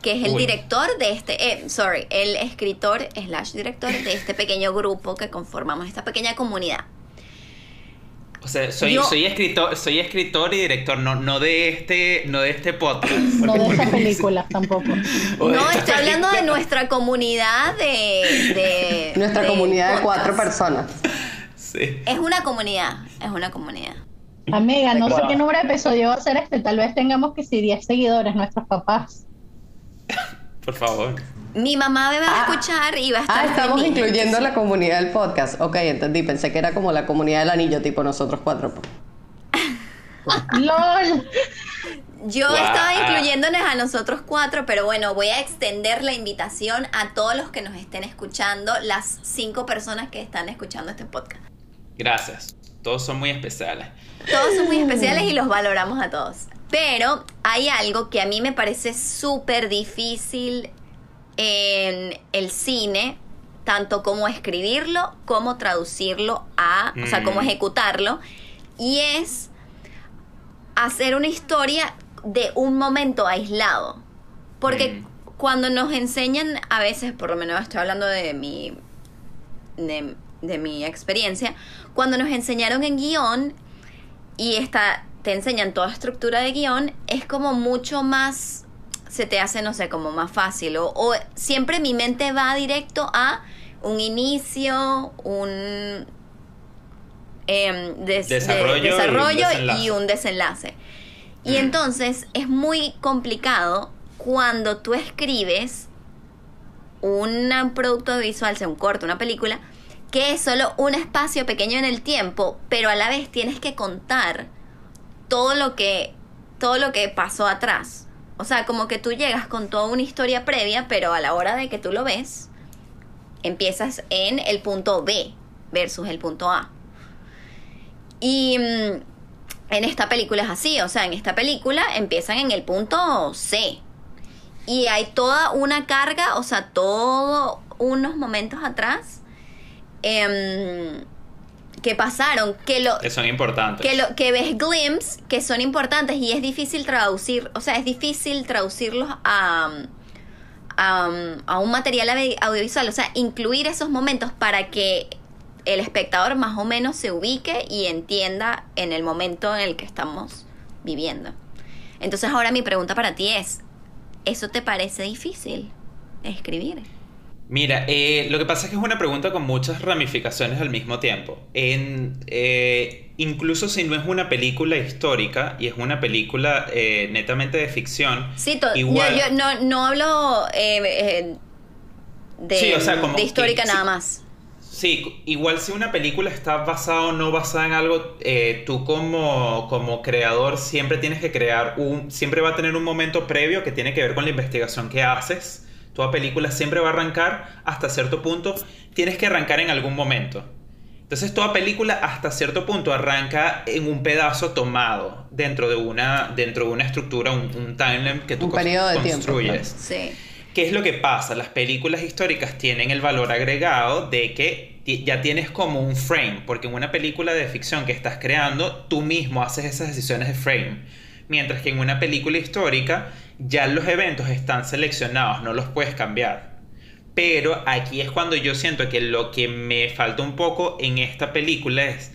Speaker 6: que es el
Speaker 8: Uy.
Speaker 6: director de este, eh, sorry, el escritor slash director de este pequeño grupo que conformamos, esta pequeña comunidad.
Speaker 8: o sea soy,
Speaker 6: Yo-
Speaker 8: soy escritor soy escritor y director no, no de este no de este podcast
Speaker 3: No de
Speaker 8: Porque-
Speaker 3: esa película tampoco.
Speaker 6: No, estoy hablando de nuestra comunidad de... de
Speaker 1: Nuestra
Speaker 6: de
Speaker 1: comunidad de cuatro personas.
Speaker 8: sí
Speaker 6: Es una comunidad, es una comunidad.
Speaker 3: Amiga, no sé qué número de episodio va a ser este. Tal vez tengamos que si 10 seguidores, nuestros papás.
Speaker 8: por favor
Speaker 6: Mi mamá me va a
Speaker 1: Ah.
Speaker 6: escuchar y va a estar
Speaker 1: Ah, estamos
Speaker 6: feliz.
Speaker 1: incluyendo la comunidad del podcast. Ok, entendí. Pensé que era como la comunidad del anillo, tipo nosotros cuatro.
Speaker 3: ¡LOL!
Speaker 6: Yo
Speaker 8: Wow.
Speaker 6: estaba incluyéndonos a nosotros cuatro, pero bueno, voy a extender la invitación a todos los que nos estén escuchando, las cinco personas que están escuchando este podcast.
Speaker 8: Gracias. Todos son muy especiales.
Speaker 6: Todos son muy especiales y los valoramos a todos. Pero hay algo que a mí me parece súper difícil en el cine, tanto como escribirlo como traducirlo a, o sea, como
Speaker 8: Mm.
Speaker 6: ejecutarlo, y es hacer una historia de un momento aislado. Porque
Speaker 8: Mm.
Speaker 6: cuando nos enseñan, a veces, por lo menos estoy hablando de mi, de, de mi experiencia, cuando nos enseñaron en guion y esta, te enseñan toda estructura de guion, es como mucho más, se te hace, no sé, como más fácil. O, o siempre mi mente va directo a un inicio, un em, des- de-
Speaker 8: Desarrollo y un
Speaker 6: desarrollo
Speaker 8: desenlace.
Speaker 6: y un desenlace. Y
Speaker 8: Mm.
Speaker 6: entonces es muy complicado cuando tú escribes un producto visual, sea un corto, una película, que es solo un espacio pequeño en el tiempo, pero a la vez tienes que contar todo lo que todo lo que pasó atrás. O sea, como que tú llegas con toda una historia previa, pero a la hora de que tú lo ves, empiezas en el punto B versus el punto A. Y mm, en esta película es así, o sea, en esta película empiezan en el punto C. Y hay toda una carga, o sea, todos unos momentos atrás em, que pasaron, que lo,
Speaker 8: Que son importantes.
Speaker 6: que lo que ves glimpse que son importantes y es difícil traducir o sea es difícil traducirlos a a, a un material audio- audiovisual. O sea incluir esos momentos para que el espectador más o menos se ubique y entienda en el momento en el que estamos viviendo. Entonces ahora mi pregunta para ti es eso te parece difícil escribir
Speaker 8: Mira, eh, lo que pasa es que es una pregunta con muchas ramificaciones al mismo tiempo. En, eh, incluso si no es una película histórica y es una película eh, netamente de ficción,
Speaker 6: sí
Speaker 8: igual,
Speaker 6: yo, yo no, no hablo eh, eh, de,
Speaker 8: Sí, o sea, como
Speaker 6: de histórica nada
Speaker 8: sí.
Speaker 6: más
Speaker 8: Sí, igual si una película está basada o no basada en algo, eh, tú como, como creador siempre tienes que crear un, siempre va a tener un momento previo que tiene que ver con la investigación que haces. Toda película siempre va a arrancar hasta cierto punto, tienes que arrancar en algún momento. Entonces toda película hasta cierto punto arranca en un pedazo tomado dentro de una, dentro de una estructura, un, un timeline que tú
Speaker 1: Un periodo de tiempo,
Speaker 8: construyes.
Speaker 6: sí
Speaker 8: ¿Qué es lo que pasa? Las películas históricas tienen el valor agregado de que ya tienes como un frame, porque en una película de ficción que estás creando, tú mismo haces esas decisiones de frame. Mientras que en una película histórica ya los eventos están seleccionados, no los puedes cambiar. Pero aquí es cuando yo siento que lo que me falta un poco en esta película es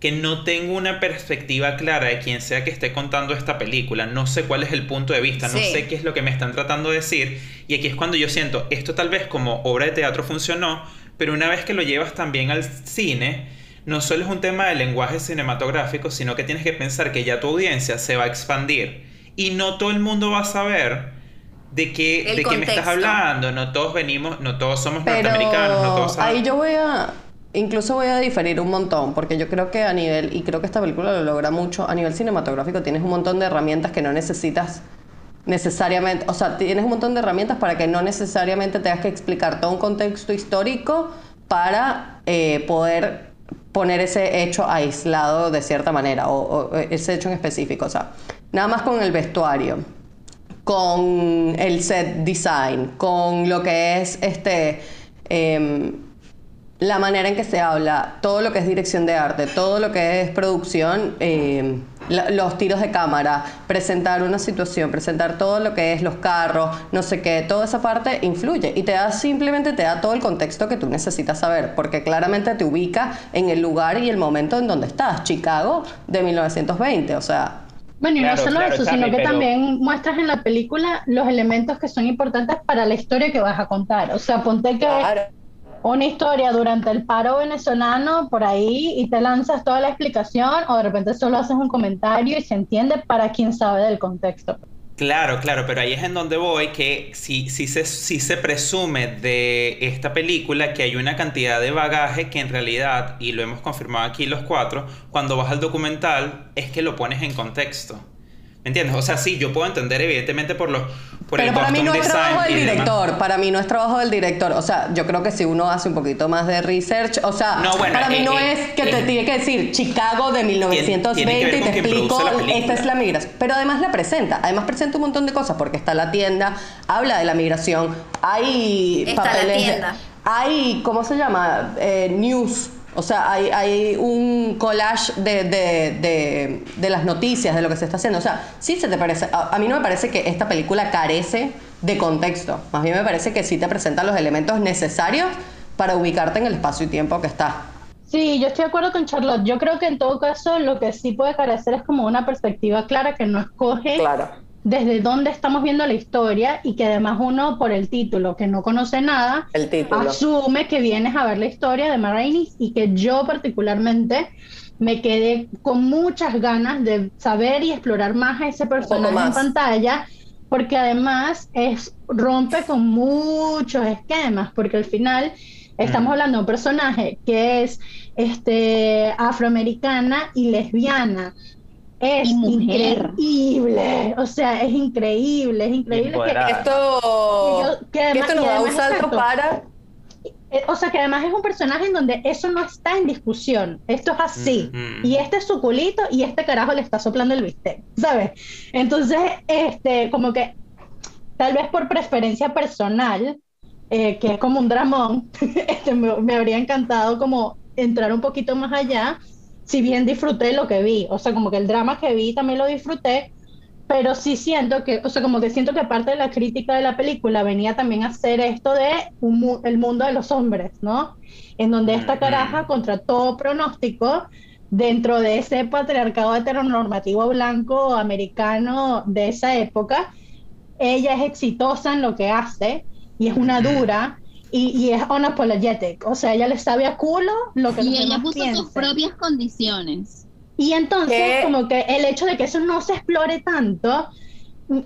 Speaker 8: que no tengo una perspectiva clara de quien sea que esté contando esta película. No sé cuál es el punto de vista, no sé qué es lo que me están tratando de decir. Y aquí es cuando yo siento, esto tal vez como obra de teatro funcionó, pero una vez que lo llevas también al cine, no solo es un tema de lenguaje cinematográfico, sino que tienes que pensar que ya tu audiencia se va a expandir. Y no todo el mundo va a saber de qué,
Speaker 6: El
Speaker 8: de qué me estás hablando. No todos venimos, no todos somos
Speaker 1: Pero
Speaker 8: norteamericanos, no todos
Speaker 1: ahí yo voy a, incluso voy a diferir un montón, porque yo creo que a nivel, y creo que esta película lo logra mucho, a nivel cinematográfico tienes un montón de herramientas que no necesitas necesariamente, o sea, tienes un montón de herramientas para que no necesariamente tengas que explicar todo un contexto histórico para eh, poder poner ese hecho aislado de cierta manera, o, ese hecho en específico, o sea, nada más con el vestuario con el set design, con lo que es este em, la manera en que se habla, todo lo que es dirección de arte, todo lo que es producción, em, los tiros de cámara, presentar una situación, presentar todo lo que es los carros, no sé qué, toda esa parte influye y te da simplemente te da todo el contexto que tú necesitas saber, porque claramente te ubica en el lugar y el momento en donde estás, Chicago de 1920, o sea,
Speaker 3: Bueno, y
Speaker 2: Claro,
Speaker 3: no solo
Speaker 2: claro,
Speaker 3: eso,
Speaker 2: Charlie,
Speaker 3: sino que
Speaker 2: pero-
Speaker 3: también muestras en la película los elementos que son importantes para la historia que vas a contar. O sea, ponte que una historia durante el paro venezolano por ahí y te lanzas toda la explicación o de repente solo haces un comentario y se entiende para quien sabe del contexto.
Speaker 8: Claro, claro, pero ahí es en donde voy que si, si, se, si se presume de esta película que hay una cantidad de bagaje que en realidad, y lo hemos confirmado aquí los cuatro, cuando vas al documental es que lo pones en contexto. ¿Me entiendes? O sea, sí, yo puedo entender evidentemente por los por
Speaker 1: Pero
Speaker 8: el
Speaker 1: para mí no es
Speaker 8: design
Speaker 1: trabajo del
Speaker 8: demás.
Speaker 1: director, para mí no es trabajo del director. O sea, yo creo que si uno hace un poquito más de research, o sea,
Speaker 8: No, bueno,
Speaker 1: para mí
Speaker 8: eh,
Speaker 1: no
Speaker 8: eh,
Speaker 1: es que te
Speaker 8: eh,
Speaker 1: tiene que decir Chicago de 1920
Speaker 8: tiene que ver
Speaker 1: y te
Speaker 8: quien
Speaker 1: explico, esta es la migración. Pero además la presenta, además presenta un montón de cosas porque está la tienda, habla de la migración, hay
Speaker 6: Está la
Speaker 1: papeles,
Speaker 6: tienda.
Speaker 1: hay, ¿cómo se llama? Eh, news. O sea, hay, hay un collage de, de, de, de las noticias, de lo que se está haciendo. O sea, sí se te parece. A, a mí no me parece que esta película carece de contexto. Más bien me parece que sí te presenta los elementos necesarios para ubicarte en el espacio y tiempo que está.
Speaker 3: Sí, yo estoy de acuerdo con Charlotte. Yo creo que en todo caso lo que sí puede carecer es como una perspectiva clara que no escoge desde dónde estamos viendo la historia y que además uno por el título que no conoce nada
Speaker 1: El título.
Speaker 3: asume que vienes a ver la historia de Marainis y que yo particularmente me quedé con muchas ganas de saber y explorar más a ese personaje en pantalla porque además es rompe con muchos esquemas porque al final estamos hablando de un personaje que es este afroamericana y lesbiana es
Speaker 4: Y mujer.
Speaker 3: increíble o sea es increíble es increíble que.
Speaker 1: Esto,
Speaker 3: yo- que además-
Speaker 1: esto nos da un salto para.
Speaker 3: Eh, o sea que además es un personaje en donde eso no está en discusión, esto es así, y este es su culito y este carajo le está soplando el bistec, ¿sabes? Entonces, este, como que tal vez por preferencia personal, eh, que es como un dramón, este, me, me habría encantado como entrar un poquito más allá, si bien disfruté lo que vi, o sea, como que el drama que vi también lo disfruté, pero sí siento que, o sea, como que siento que parte de la crítica de la película venía también a ser esto de un el mundo de los hombres, ¿no? En donde esta caraja, contra todo pronóstico, dentro de ese patriarcado heteronormativo blanco americano de esa época, ella es exitosa en lo que hace y es una dura y, y es unapologetic, o sea, ella le sabe a culo lo que los
Speaker 4: Y ella
Speaker 3: demás
Speaker 4: puso sus propias condiciones.
Speaker 3: Y entonces,
Speaker 1: ¿Qué?
Speaker 3: como que el hecho de que eso no se explore tanto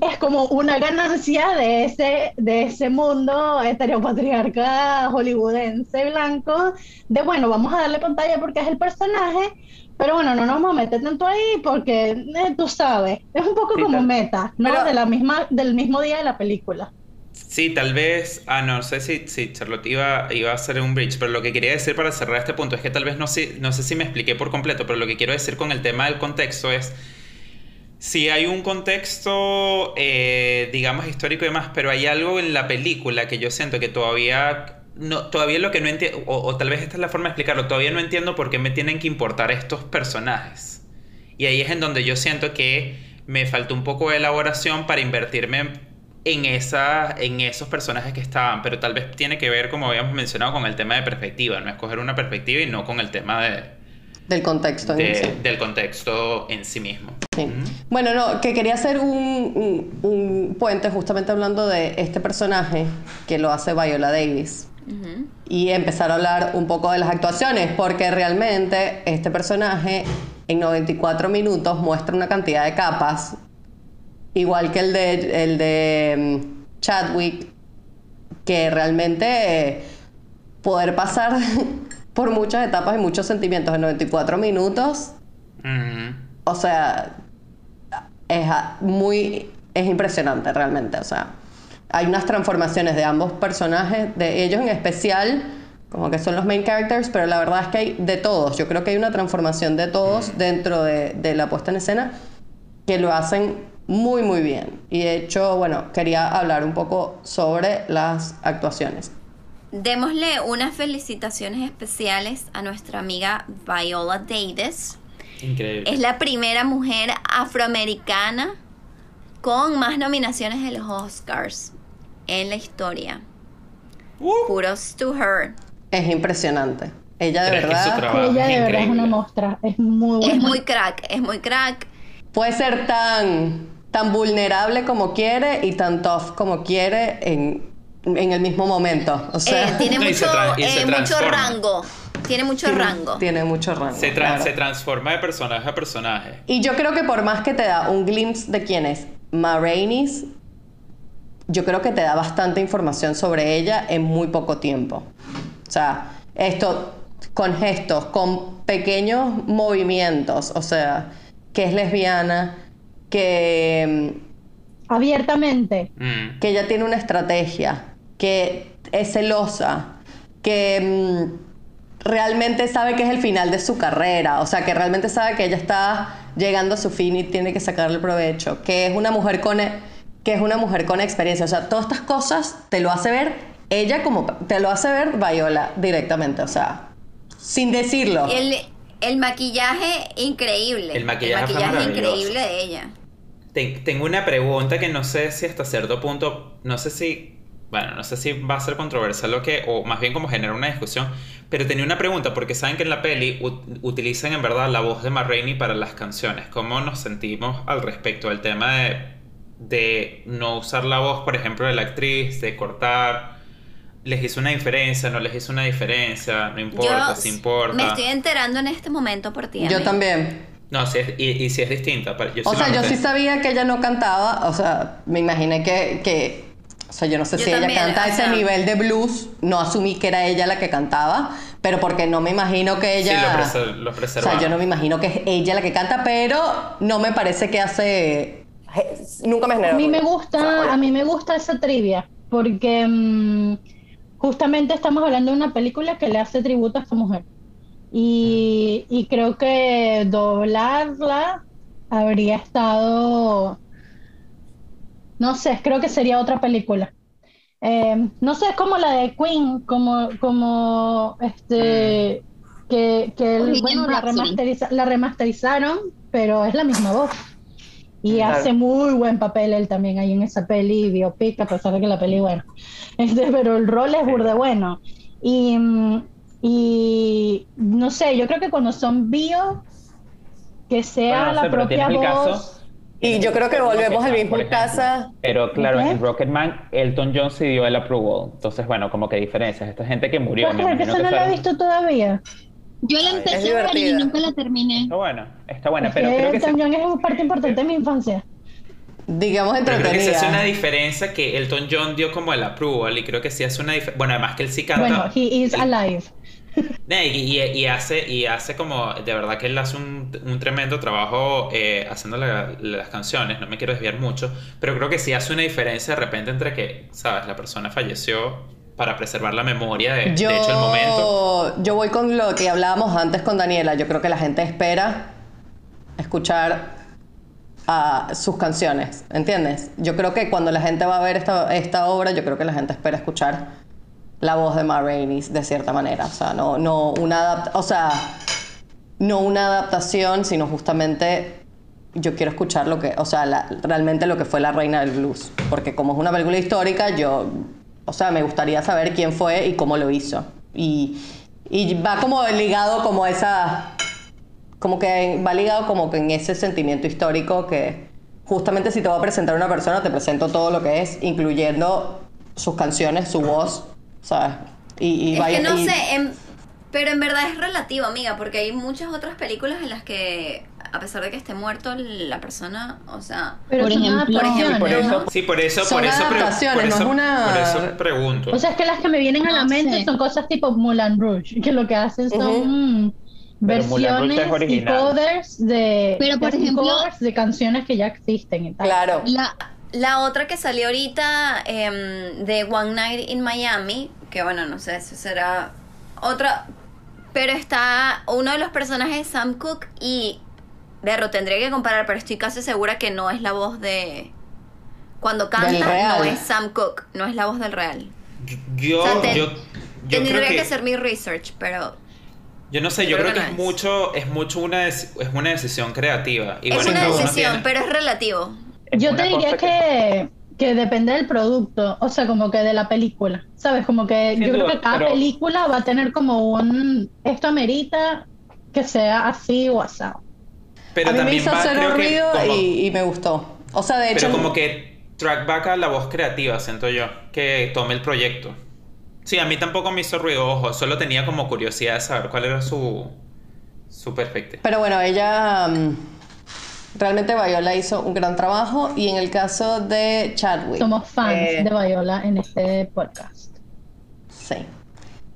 Speaker 3: es como una ganancia de ese, de ese mundo heteropatriarca hollywoodense blanco, de bueno, vamos a darle pantalla porque es el personaje, pero bueno, no nos vamos a meter tanto ahí porque eh, tú sabes, es un poco
Speaker 2: Sí,
Speaker 3: como meta, ¿no?
Speaker 1: Pero-
Speaker 3: de la misma, del mismo día de la película.
Speaker 8: Sí, tal vez, ah, no sé si, si Charlotte iba, iba a hacer un bridge, pero lo que quería decir para cerrar este punto es que tal vez no sé, no sé si me expliqué por completo, pero lo que quiero decir con el tema del contexto es, si hay un contexto, eh, digamos, histórico y demás, pero hay algo en la película que yo siento que todavía, no, todavía lo que no entiendo, o, o tal vez esta es la forma de explicarlo, todavía no entiendo por qué me tienen que importar estos personajes. Y ahí es en donde yo siento que me faltó un poco de elaboración para invertirme en, esa, en esos personajes que estaban, pero tal vez tiene que ver, como habíamos mencionado, con el tema de perspectiva, no escoger una perspectiva y no con el tema de,
Speaker 1: Del contexto en sí.
Speaker 8: del contexto en sí mismo.
Speaker 1: Sí. Bueno, no, que quería hacer un, un- un puente justamente hablando de este personaje que lo hace Viola Davis y empezar a hablar un poco de las actuaciones, porque realmente este personaje en 94 minutos muestra una cantidad de capas, igual que el de, el de mm, Chadwick, que realmente eh, poder pasar por muchas etapas y muchos sentimientos en 94 minutos
Speaker 8: Ujú.
Speaker 1: o sea, es muy, es impresionante realmente, o sea, hay unas transformaciones de ambos personajes, de ellos en especial, como que son los main characters, pero la verdad es que hay de todos, yo creo que hay una transformación de todos dentro de, de la puesta en escena que lo hacen muy muy bien. Y de hecho, bueno, quería hablar un poco sobre las actuaciones.
Speaker 6: Démosle unas felicitaciones especiales a nuestra amiga Viola Davis.
Speaker 8: Increíble.
Speaker 6: Es la primera mujer afroamericana con más nominaciones en los Oscars en la historia.
Speaker 8: Uh,
Speaker 6: Kudos to her.
Speaker 1: Es impresionante. Ella de
Speaker 8: Pero es
Speaker 1: verdad
Speaker 8: trabajo
Speaker 3: Ella
Speaker 8: es
Speaker 3: de verdad es una mostra, es muy
Speaker 6: Es
Speaker 3: buena.
Speaker 6: muy crack, es muy crack.
Speaker 1: puede ser tan, tan vulnerable como quiere y tan tough como quiere en, en el mismo momento. O sea,
Speaker 6: Eh, tiene
Speaker 8: No, y se
Speaker 6: mucho, eh, mucho rango. Tiene mucho
Speaker 1: tiene,
Speaker 6: rango.
Speaker 1: tiene mucho rango.
Speaker 8: se, tra-
Speaker 1: claro.
Speaker 8: se transforma de personaje a personaje.
Speaker 1: Y yo creo que por más que te da un glimpse de quién es Ma Rainey's, yo creo que te da bastante información sobre ella en muy poco tiempo. O sea, esto con gestos, con pequeños movimientos, o sea, que es lesbiana, que,
Speaker 3: Abiertamente.
Speaker 8: Mm.
Speaker 1: que ella tiene una estrategia, que es celosa, que mm, realmente sabe que es el final de su carrera, o sea, que realmente sabe que ella está llegando a su fin y tiene que sacarle provecho, que es una mujer con e- que es una mujer con experiencia, o sea, todas estas cosas te lo hace ver ella como te lo hace ver Viola directamente, o sea, sin decirlo.
Speaker 6: El, el maquillaje increíble.
Speaker 8: El maquillaje fue maravilloso.
Speaker 6: increíble de ella.
Speaker 8: Ten- tengo una pregunta que no sé si hasta cierto punto, no sé si, bueno, no sé si va a ser controversial o qué, o más bien como generar una discusión, pero tenía una pregunta porque saben que en la peli ut- utilizan en verdad la voz de Ma Rainey para las canciones. ¿Cómo nos sentimos al respecto del tema de, de no usar la voz, por ejemplo, de la actriz, de cortar? ¿Les hizo una diferencia? ¿No les hizo una diferencia? ¿No importa?
Speaker 6: Yo
Speaker 8: ¿Si importa?
Speaker 6: me estoy enterando en este momento por ti.
Speaker 1: Yo también.
Speaker 8: No, sí es- y, y si es distinta. pero yo
Speaker 1: O
Speaker 8: sí
Speaker 1: sea, yo sí sabía que ella no cantaba, o sea, me imaginé que, que o sea, yo no sé
Speaker 6: Yo
Speaker 1: si
Speaker 6: también,
Speaker 1: ella canta ese nivel de blues, no asumí que era ella la que cantaba, pero porque no me imagino que
Speaker 8: Sí,
Speaker 1: ella...
Speaker 8: lo, preser- lo
Speaker 1: o sea, yo no me imagino que es ella la que canta, pero no me parece que hace... Nunca me generó...
Speaker 3: A mí me
Speaker 1: ruido. O sea,
Speaker 3: gusta, a mí me gusta esa trivia, porque mm, justamente estamos hablando de una película que le hace tributo a esta mujer. Y, y creo que doblarla habría estado, no sé, creo que sería otra película. Eh, no sé, es como la de Queen, como, como este, que, que el- bueno, la, remasteriza- la remasterizaron, pero es la misma voz. Y
Speaker 1: Claro.
Speaker 3: hace muy buen papel él también ahí en esa peli biopic, a pesar de que la peli, bueno, este, pero el rol es burde bueno. Y, mm, y no sé, yo creo que cuando son bio, que sea
Speaker 2: Bueno, no
Speaker 3: la
Speaker 2: sé, pero
Speaker 3: propia voz.
Speaker 2: caso-
Speaker 1: Y yo creo que volvemos al mismo casa.
Speaker 2: Pero claro,
Speaker 3: ¿Qué?
Speaker 2: en Rocketman, Elton John sí dio el approval. Entonces, bueno, como que diferencias. Esta gente que murió.
Speaker 3: ¿Puedes
Speaker 2: me
Speaker 3: creer que esa no la he visto todavía?
Speaker 4: Yo la
Speaker 1: es
Speaker 4: empecé a ver y nunca la terminé.
Speaker 2: Está buena, está buena, pero
Speaker 3: que
Speaker 2: creo que
Speaker 3: Elton John es una parte importante de mi infancia.
Speaker 1: Digamos
Speaker 8: Pero creo que sí hace una
Speaker 1: entretenida.
Speaker 8: diferencia que Elton John dio como el approval y creo que sí hace una diferencia. Bueno, además que él sí canta.
Speaker 3: Bueno, he is alive.
Speaker 8: Y, hace, y hace como, de verdad que él hace un, tremendo trabajo eh, haciendo la- las canciones, no me quiero desviar mucho, pero creo que sí hace una diferencia de repente entre que, sabes, la persona falleció para preservar la memoria de,
Speaker 1: Yo,
Speaker 8: de hecho el momento.
Speaker 1: yo voy con lo que hablábamos antes con Daniela. Yo creo que la gente espera escuchar a sus canciones, ¿entiendes? Yo creo que cuando la gente va a ver esta obra, yo creo que la gente espera escuchar la voz de Ma Rainey de cierta manera. O sea, no, no una o sea, no una adaptación, sino justamente yo quiero escuchar lo que, o sea, la- realmente lo que fue la reina del blues. Porque como es una película histórica, yo, o sea, me gustaría saber quién fue y cómo lo hizo. Y, y va como ligado como esa, como que va ligado como que en ese sentimiento histórico que justamente si te voy a presentar una persona, te presento todo lo que es, incluyendo sus canciones, su voz, ¿sabes? Y, y
Speaker 6: Es
Speaker 1: vaya-
Speaker 6: que no
Speaker 1: y-
Speaker 6: sé, em- pero en verdad es relativo, amiga, porque hay muchas otras películas en las que, a pesar de que esté muerto la persona, o sea,
Speaker 3: Pero
Speaker 4: Por ejemplo,
Speaker 2: por eso-
Speaker 3: ¿no?
Speaker 8: Sí, por eso, por eso, por
Speaker 1: no
Speaker 8: eso,
Speaker 1: es una-
Speaker 8: por eso pregunto.
Speaker 3: O sea, es que las que me vienen a la
Speaker 4: No
Speaker 3: mente
Speaker 4: sé.
Speaker 3: son cosas tipo Moulin Rouge, que lo que hacen son mm,
Speaker 2: Moulin Rouge es
Speaker 3: versiones y
Speaker 2: original.
Speaker 3: covers de,
Speaker 4: Pero, por ejemplo-
Speaker 3: covers de canciones que ya existen y tal.
Speaker 1: Claro.
Speaker 4: La,
Speaker 6: La otra que salió ahorita em, de One Night in Miami, que bueno, no sé, eso será otra, pero está uno de los personajes Sam Cooke y Berro tendría que comparar, pero estoy casi segura que no es la voz de cuando canta, no es Sam Cooke, no es la voz del real.
Speaker 8: Yo,
Speaker 6: O sea, te-
Speaker 8: yo, yo
Speaker 6: Tendría
Speaker 8: creo
Speaker 6: que...
Speaker 8: que,
Speaker 6: hacer mi research, pero
Speaker 8: yo no sé, yo
Speaker 6: Yo
Speaker 8: creo
Speaker 6: creo
Speaker 8: que
Speaker 6: que
Speaker 8: es
Speaker 6: no es.
Speaker 8: mucho, es mucho una, es una decisión creativa. Y
Speaker 6: es
Speaker 8: bueno,
Speaker 6: una decisión,
Speaker 8: tiene-
Speaker 6: pero es relativo.
Speaker 2: es
Speaker 3: Yo te diría que, que depende del producto, o sea, como que de la película, ¿sabes? Como que
Speaker 2: Sin
Speaker 3: yo creo que cada
Speaker 2: pero-
Speaker 3: película va a tener como un, esto amerita que sea así o asado.
Speaker 8: Pero
Speaker 1: a mí me
Speaker 8: también
Speaker 1: hizo
Speaker 8: va,
Speaker 1: cero
Speaker 8: creo que
Speaker 1: ruido
Speaker 8: como-
Speaker 1: y, y me gustó. O sea, de hecho,
Speaker 8: Pero como que track back a la voz creativa, siento yo, que tome el proyecto. Sí, a mí tampoco me hizo ruido, ojo, solo tenía como curiosidad de saber cuál era su, su perspectiva.
Speaker 1: Pero bueno, ella mm, realmente Viola hizo un gran trabajo y en el caso de Chadwick.
Speaker 3: Somos fans
Speaker 1: eh,
Speaker 3: de Viola en este podcast.
Speaker 1: Sí.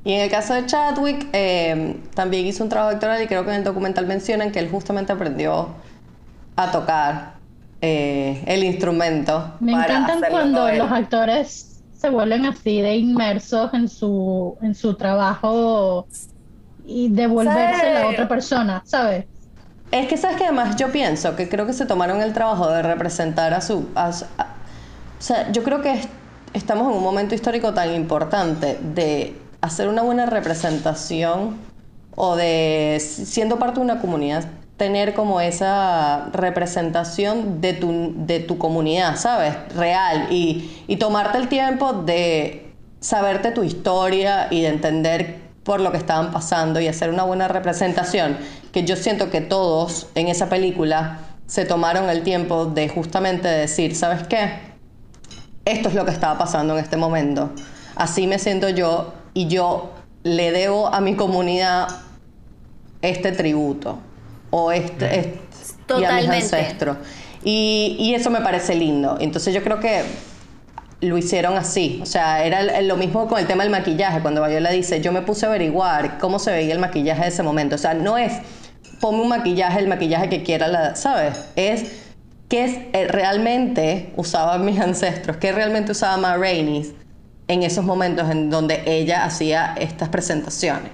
Speaker 1: Y en el caso de Chadwick, eh, también hizo un trabajo actoral y creo que en el documental mencionan que él justamente aprendió a tocar eh, el instrumento.
Speaker 3: Me
Speaker 1: para
Speaker 3: encantan cuando los actores se vuelven así de inmersos en su, en su trabajo y devolverse a la otra persona, ¿sabes?
Speaker 1: Es que sabes que además yo pienso que creo que se tomaron el trabajo de representar a su... o sea, yo creo que es- estamos en un momento histórico tan importante de hacer una buena representación o de, si- siendo parte de una comunidad, tener como esa representación de tu, de tu comunidad, ¿sabes? Real. Y, y tomarte el tiempo de saberte tu historia y de entender por lo que estaban pasando y hacer una buena representación, que yo siento que todos en esa película se tomaron el tiempo de justamente decir, ¿sabes qué? Esto es lo que estaba pasando en este momento. Así me siento yo y yo le debo a mi comunidad este tributo o este, este- y a mis ancestros. Y, y eso me parece lindo. Entonces yo creo que lo hicieron así. O sea, era lo mismo con el tema del maquillaje. Cuando Viola dice, yo me puse a averiguar cómo se veía el maquillaje de ese momento. O sea, no es ponme un maquillaje, el maquillaje que quiera, la, ¿sabes? Es qué es, eh, realmente usaban mis ancestros, qué realmente usaba Ma Rainey en esos momentos en donde ella hacía estas presentaciones.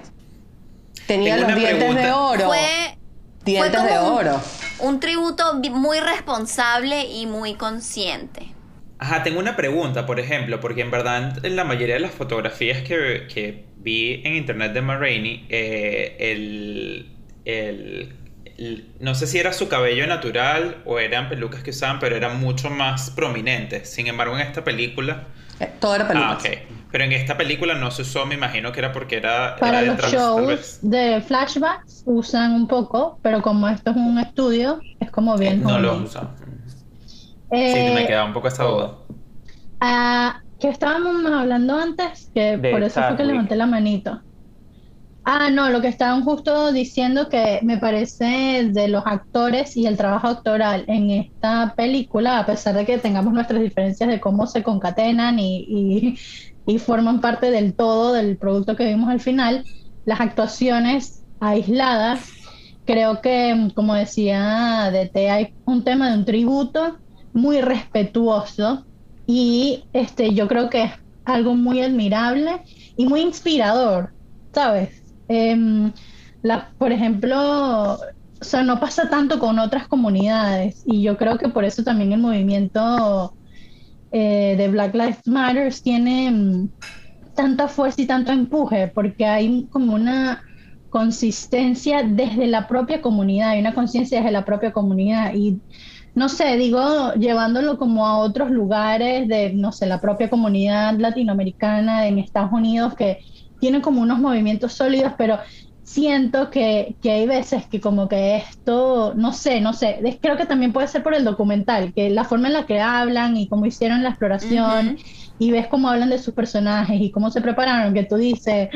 Speaker 1: Tenía
Speaker 8: Tengo
Speaker 1: los dientes de oro.
Speaker 6: Fue,
Speaker 1: dientes
Speaker 6: fue
Speaker 1: de
Speaker 6: como
Speaker 1: oro.
Speaker 6: Un, tributo muy responsable y muy consciente.
Speaker 8: Ajá, tengo una pregunta, por ejemplo, porque en verdad en la mayoría de las fotografías que, que vi en internet de Ma Rainey, eh, el, el- el- no sé si era su cabello natural o eran pelucas que usaban, pero eran mucho más prominentes. Sin embargo, en esta película...
Speaker 1: Eh, todo era pelucas.
Speaker 8: Ah, ok. Pero en esta película no se usó, me imagino que era porque era,
Speaker 3: Para
Speaker 8: era
Speaker 3: los shows de flashbacks usan un poco, pero como esto es un estudio, es como bien
Speaker 8: No lo
Speaker 3: homey. Eh,
Speaker 8: Sí, me quedaba un poco esa duda.
Speaker 3: Ah, que estábamos hablando antes, que
Speaker 2: De
Speaker 3: por eso fue que levanté la manito. Ah, no, lo que estaban justo diciendo que me parece de los actores y el trabajo actoral en esta película, a pesar de que tengamos nuestras diferencias de cómo se concatenan y, y- y forman parte del todo del producto que vimos al final, las actuaciones aisladas, creo que, como decía DT, hay un tema de un tributo muy respetuoso y este, yo creo que es algo muy admirable y muy inspirador, ¿sabes? Em, la, por ejemplo, o sea, no pasa tanto con otras comunidades y yo creo que por eso también el movimiento eh, de Black Lives Matter tiene mm, tanta fuerza y tanto empuje, porque hay como una consistencia desde la propia comunidad, hay una conciencia desde la propia comunidad y no sé, digo, llevándolo como a otros lugares de, no sé, la propia comunidad latinoamericana en Estados Unidos que tiene como unos movimientos sólidos, pero siento que, que hay veces que como que esto, no sé, no sé, creo que también puede ser por el documental, que la forma en la que hablan y cómo hicieron la exploración y ves cómo hablan de sus personajes y cómo se prepararon, que tú dices,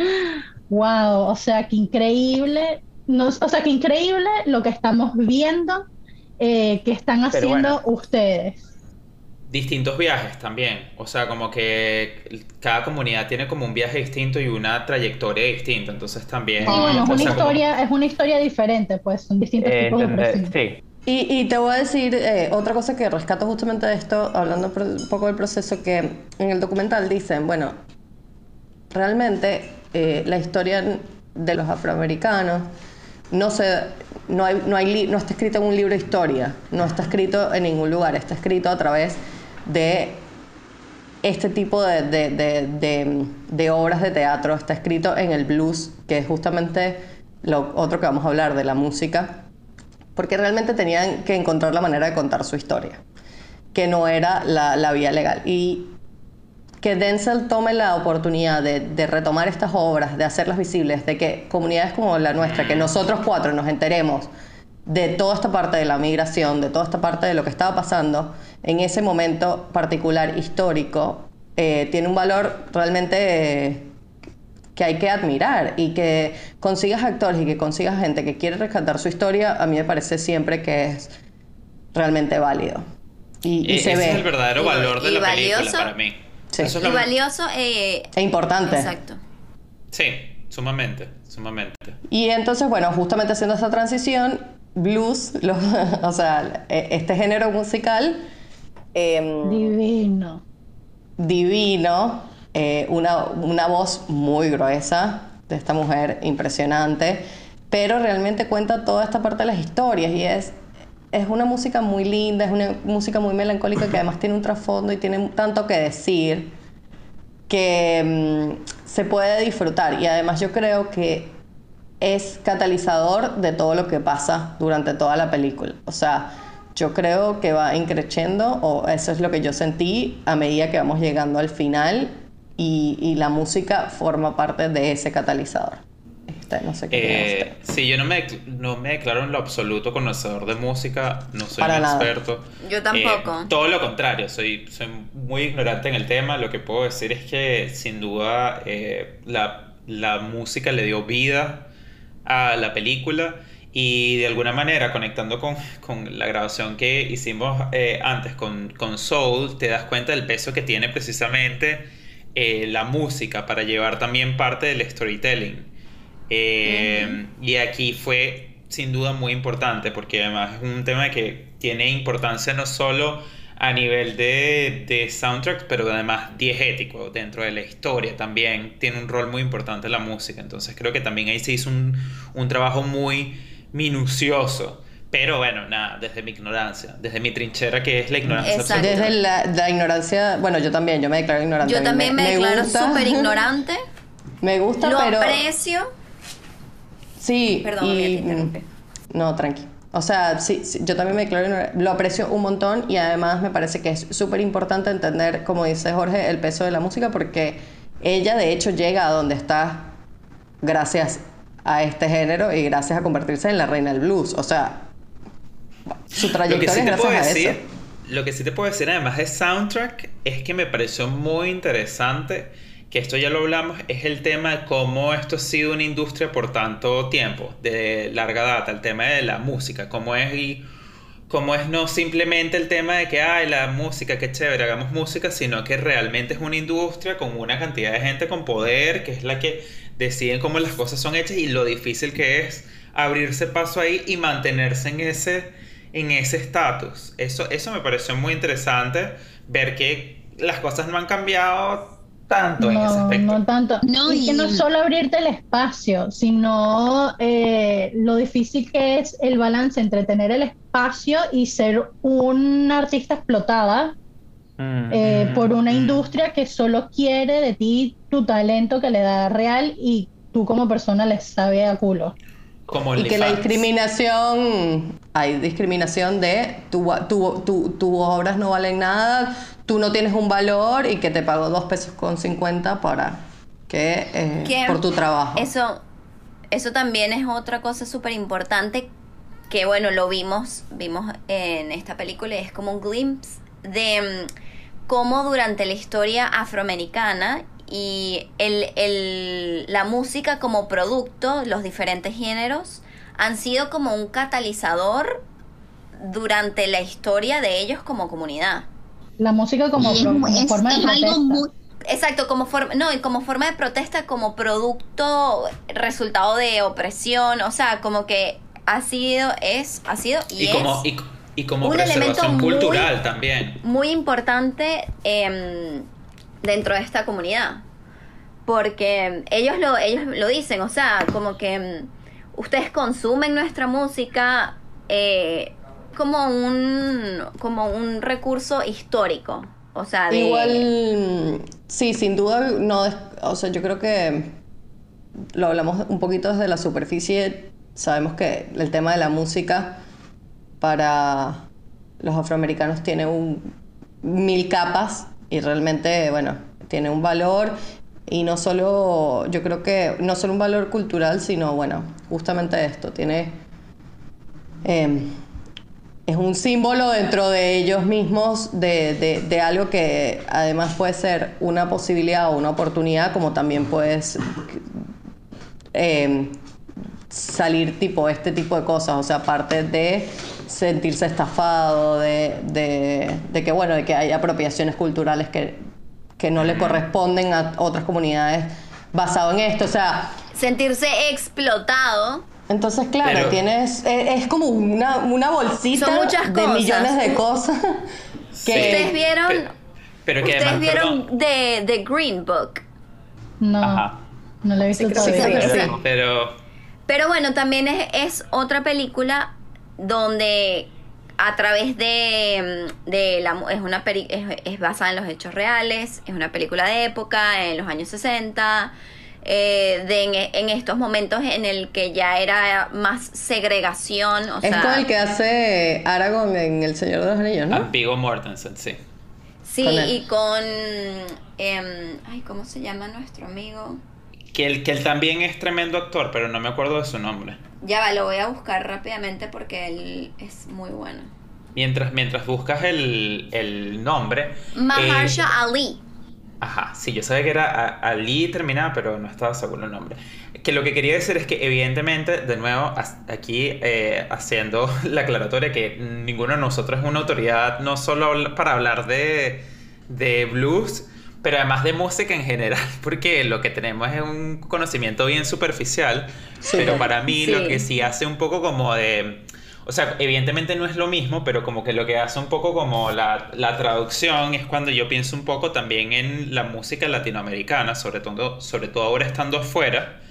Speaker 3: wow, o sea, que increíble, no, o sea, que increíble lo que estamos viendo eh, que están haciendo
Speaker 2: bueno.
Speaker 3: ustedes.
Speaker 8: Distintos viajes también. O sea, como que cada comunidad tiene como un viaje distinto y una trayectoria distinta. Entonces también.
Speaker 3: Sí, bueno, es una
Speaker 8: sea, como-
Speaker 3: historia, es una historia diferente, pues, son distintos
Speaker 2: Eh,
Speaker 3: tipos de
Speaker 2: sí,
Speaker 1: Y, y te voy a decir eh, otra cosa que rescato justamente de esto, hablando un poco del proceso, que en el documental dicen, bueno, realmente eh, la historia de los afroamericanos no se no hay, no está escrita en un libro de historia, no está escrito en ningún lugar, está escrito a través de este tipo de obras de teatro, está escrito en el blues, que es justamente lo otro que vamos a hablar de la música, porque realmente tenían que encontrar la manera de contar su historia, que no era la, la vía legal. Y que Denzel tome la oportunidad de, de retomar estas obras, de hacerlas visibles, de que comunidades como la nuestra, que nosotros cuatro nos enteremos de toda esta parte de la migración, de toda esta parte de lo que estaba pasando en ese momento particular histórico, eh, tiene un valor realmente eh, que hay que admirar y que consigas actores y que consigas gente que quiere rescatar su historia, a mí me parece siempre que es realmente válido. Y, y
Speaker 8: Eh,
Speaker 1: se
Speaker 8: ese
Speaker 1: ve.
Speaker 8: es el verdadero
Speaker 6: Y-
Speaker 8: valor de
Speaker 6: y
Speaker 8: la película
Speaker 6: valioso.
Speaker 8: para mí.
Speaker 1: Sí.
Speaker 8: Eso es
Speaker 6: Y
Speaker 8: lo
Speaker 6: valioso, eh,
Speaker 1: Es importante.
Speaker 6: exacto.
Speaker 8: Sí, sumamente, sumamente.
Speaker 1: Y entonces, bueno, justamente haciendo esta transición, blues, lo- o sea, e- este género musical em,
Speaker 3: Divino.
Speaker 1: divino, eh, una, una voz muy gruesa de esta mujer, impresionante, pero realmente cuenta toda esta parte de las historias y es, es una música muy linda, es una música muy melancólica que además tiene un trasfondo y tiene tanto que decir que mm, se puede disfrutar y además yo creo que es catalizador de todo lo que pasa durante toda la película. O sea, yo creo que va increciendo, o eso es lo que yo sentí a medida que vamos llegando al final, y, y la música forma parte de ese catalizador. Este, no sé qué
Speaker 8: Eh, sí, yo no me, no me declaro en lo absoluto conocedor de música, no soy
Speaker 1: Para
Speaker 8: un
Speaker 1: nada.
Speaker 8: experto.
Speaker 6: Yo tampoco.
Speaker 8: Eh, todo lo contrario, soy, soy muy ignorante en el tema. Lo que puedo decir es que sin duda eh, la, la música le dio vida a la película y de alguna manera conectando con, con la grabación que hicimos eh, antes con, con Soul, te das cuenta del peso que tiene precisamente eh, la música para llevar también parte del storytelling. Eh, Y aquí fue sin duda muy importante porque además es un tema que tiene importancia no solo a nivel de, de soundtrack, pero además diegético dentro de la historia también tiene un rol muy importante la música. Entonces creo que también ahí se hizo un, un trabajo muy minucioso. Pero bueno, nada, desde mi ignorancia, desde mi trinchera que es la ignorancia
Speaker 6: Exacto.
Speaker 8: absoluta.
Speaker 1: Desde la, la ignorancia, bueno, yo también, yo me declaro ignorante.
Speaker 6: Yo también me, declaro
Speaker 1: gusta-
Speaker 6: súper ignorante.
Speaker 1: Me gusta,
Speaker 6: Lo
Speaker 1: pero...
Speaker 6: aprecio.
Speaker 1: Sí,
Speaker 6: Perdón,
Speaker 1: y,
Speaker 6: te interrumpí.
Speaker 1: No, tranqui. O sea, sí, sí, yo también me declaro, lo aprecio un montón y además me parece que es súper importante entender, como dice Jorge, el peso de la música porque ella de hecho llega a donde está gracias a este género y gracias a convertirse en la reina del blues. O sea, su
Speaker 8: Lo que
Speaker 1: trayectoria
Speaker 8: sí
Speaker 1: es
Speaker 8: te puedo
Speaker 1: gracias a
Speaker 8: decir,
Speaker 1: eso.
Speaker 8: lo que sí te puedo decir además de soundtrack es que me pareció muy interesante que esto ya lo hablamos, es el tema de cómo esto ha sido una industria por tanto tiempo, de larga data, el tema de la música, cómo es y cómo es no simplemente el tema de que, ay, la música, qué chévere, hagamos música, sino que realmente es una industria con una cantidad de gente con poder, que es la que deciden cómo las cosas son hechas y lo difícil que es abrirse paso ahí y mantenerse en ese en ese estatus. Eso, eso me pareció muy interesante, ver que las cosas no han cambiado tanto en ese
Speaker 3: No,
Speaker 8: aspecto.
Speaker 3: no tanto.
Speaker 4: No,
Speaker 3: y que no solo abrirte el espacio, sino eh, lo difícil que es el balance entre tener el espacio y ser una artista explotada
Speaker 2: Mm.
Speaker 3: eh, por una
Speaker 8: Mm.
Speaker 3: industria que solo quiere de ti tu talento que le da real y tú como persona le sabe a culo.
Speaker 8: Como
Speaker 1: Y que la
Speaker 8: OnlyFans.
Speaker 1: discriminación, hay discriminación de tu, tu, tu, tus obras no valen nada, tú no tienes un valor y que te pago dos pesos con 50 para que, eh,
Speaker 6: Que
Speaker 1: por tu trabajo.
Speaker 6: Eso, eso también es otra cosa súper importante que bueno, lo vimos, vimos en esta película y es como un glimpse de mm, cómo durante la historia afroamericana y el, el- la música como producto, los diferentes géneros, han sido como un catalizador durante la historia de ellos como comunidad.
Speaker 3: La música como,
Speaker 4: Y es,
Speaker 3: pro- como
Speaker 4: es-
Speaker 3: forma de
Speaker 4: es algo
Speaker 3: protesta.
Speaker 4: muy...
Speaker 6: Exacto, como forma, no, y como forma de protesta, como producto, resultado de opresión, o sea, como que ha sido, es, ha sido y,
Speaker 8: Y como,
Speaker 6: es
Speaker 8: y, y como
Speaker 6: un elemento muy-
Speaker 8: cultural también.
Speaker 6: muy importante em, dentro de esta comunidad. Porque ellos lo, ellos lo dicen, o sea, como que em, ustedes consumen nuestra música eh, como un, como un recurso histórico. O sea,
Speaker 1: Igual, sí, sin duda, no, o sea, yo creo que lo hablamos un poquito desde la superficie. Sabemos que el tema de la música para los afroamericanos tiene un, mil capas y realmente, bueno, tiene un valor y no solo, yo creo que no solo un valor cultural, sino, bueno, justamente esto, tiene... em, es un símbolo dentro de ellos mismos de, de- algo que además puede ser una posibilidad o una oportunidad, como también puedes eh, salir tipo este tipo de cosas, o sea, aparte de sentirse estafado, de, de- de que bueno, de que hay apropiaciones culturales que, que no le corresponden a otras comunidades basado en esto, o sea,
Speaker 6: sentirse explotado
Speaker 1: Entonces, claro,
Speaker 8: Pero-
Speaker 1: tienes. Es, es como una, una bolsita
Speaker 6: Son muchas
Speaker 1: de
Speaker 6: cosas.
Speaker 1: millones de cosas.
Speaker 8: Sí.
Speaker 1: Que,
Speaker 6: Ustedes vieron,
Speaker 8: Pero, pero que
Speaker 6: ustedes
Speaker 8: además,
Speaker 6: vieron de The Green Book.
Speaker 3: No,
Speaker 2: Ajá.
Speaker 3: no lo he visto
Speaker 1: Sí, creo que
Speaker 3: todavía.
Speaker 1: sí.
Speaker 8: pero, pero
Speaker 6: Pero bueno, también es, es otra película donde a través de, de la mu- es una peri- es, es basada en los hechos reales, es una película de época en los años 60, eh, de en, en estos momentos en el que ya era más segregación, o
Speaker 1: es
Speaker 6: sea,
Speaker 1: con el que hace Aragorn en El Señor de los Anillos, ¿no?
Speaker 8: Viggo Mortensen, sí.
Speaker 6: sí,
Speaker 1: con
Speaker 6: y con em, ay, ¿cómo se llama nuestro amigo?
Speaker 8: Que él, que él también es tremendo actor, pero no me acuerdo de su nombre.
Speaker 6: Ya va, lo voy a buscar rápidamente porque él es muy bueno.
Speaker 8: Mientras, mientras buscas el, el nombre.
Speaker 6: Mahershala
Speaker 8: eh,
Speaker 6: Ali.
Speaker 8: Ajá, sí, yo sabía que era Ali terminada, pero no estaba seguro el nombre. Que lo que quería decir es que, evidentemente, de nuevo, aquí eh, haciendo la aclaratoria que ninguno de nosotros es una autoridad, no solo para hablar de, de blues, pero además de música en general, porque lo que tenemos es un conocimiento bien superficial,
Speaker 1: Sí,
Speaker 8: pero para mí
Speaker 6: Sí.
Speaker 8: lo que sí hace un poco como de... O sea, evidentemente no es lo mismo, pero como que lo que hace un poco como la, la traducción es cuando yo pienso un poco también en la música latinoamericana, sobre todo, sobre todo ahora estando afuera,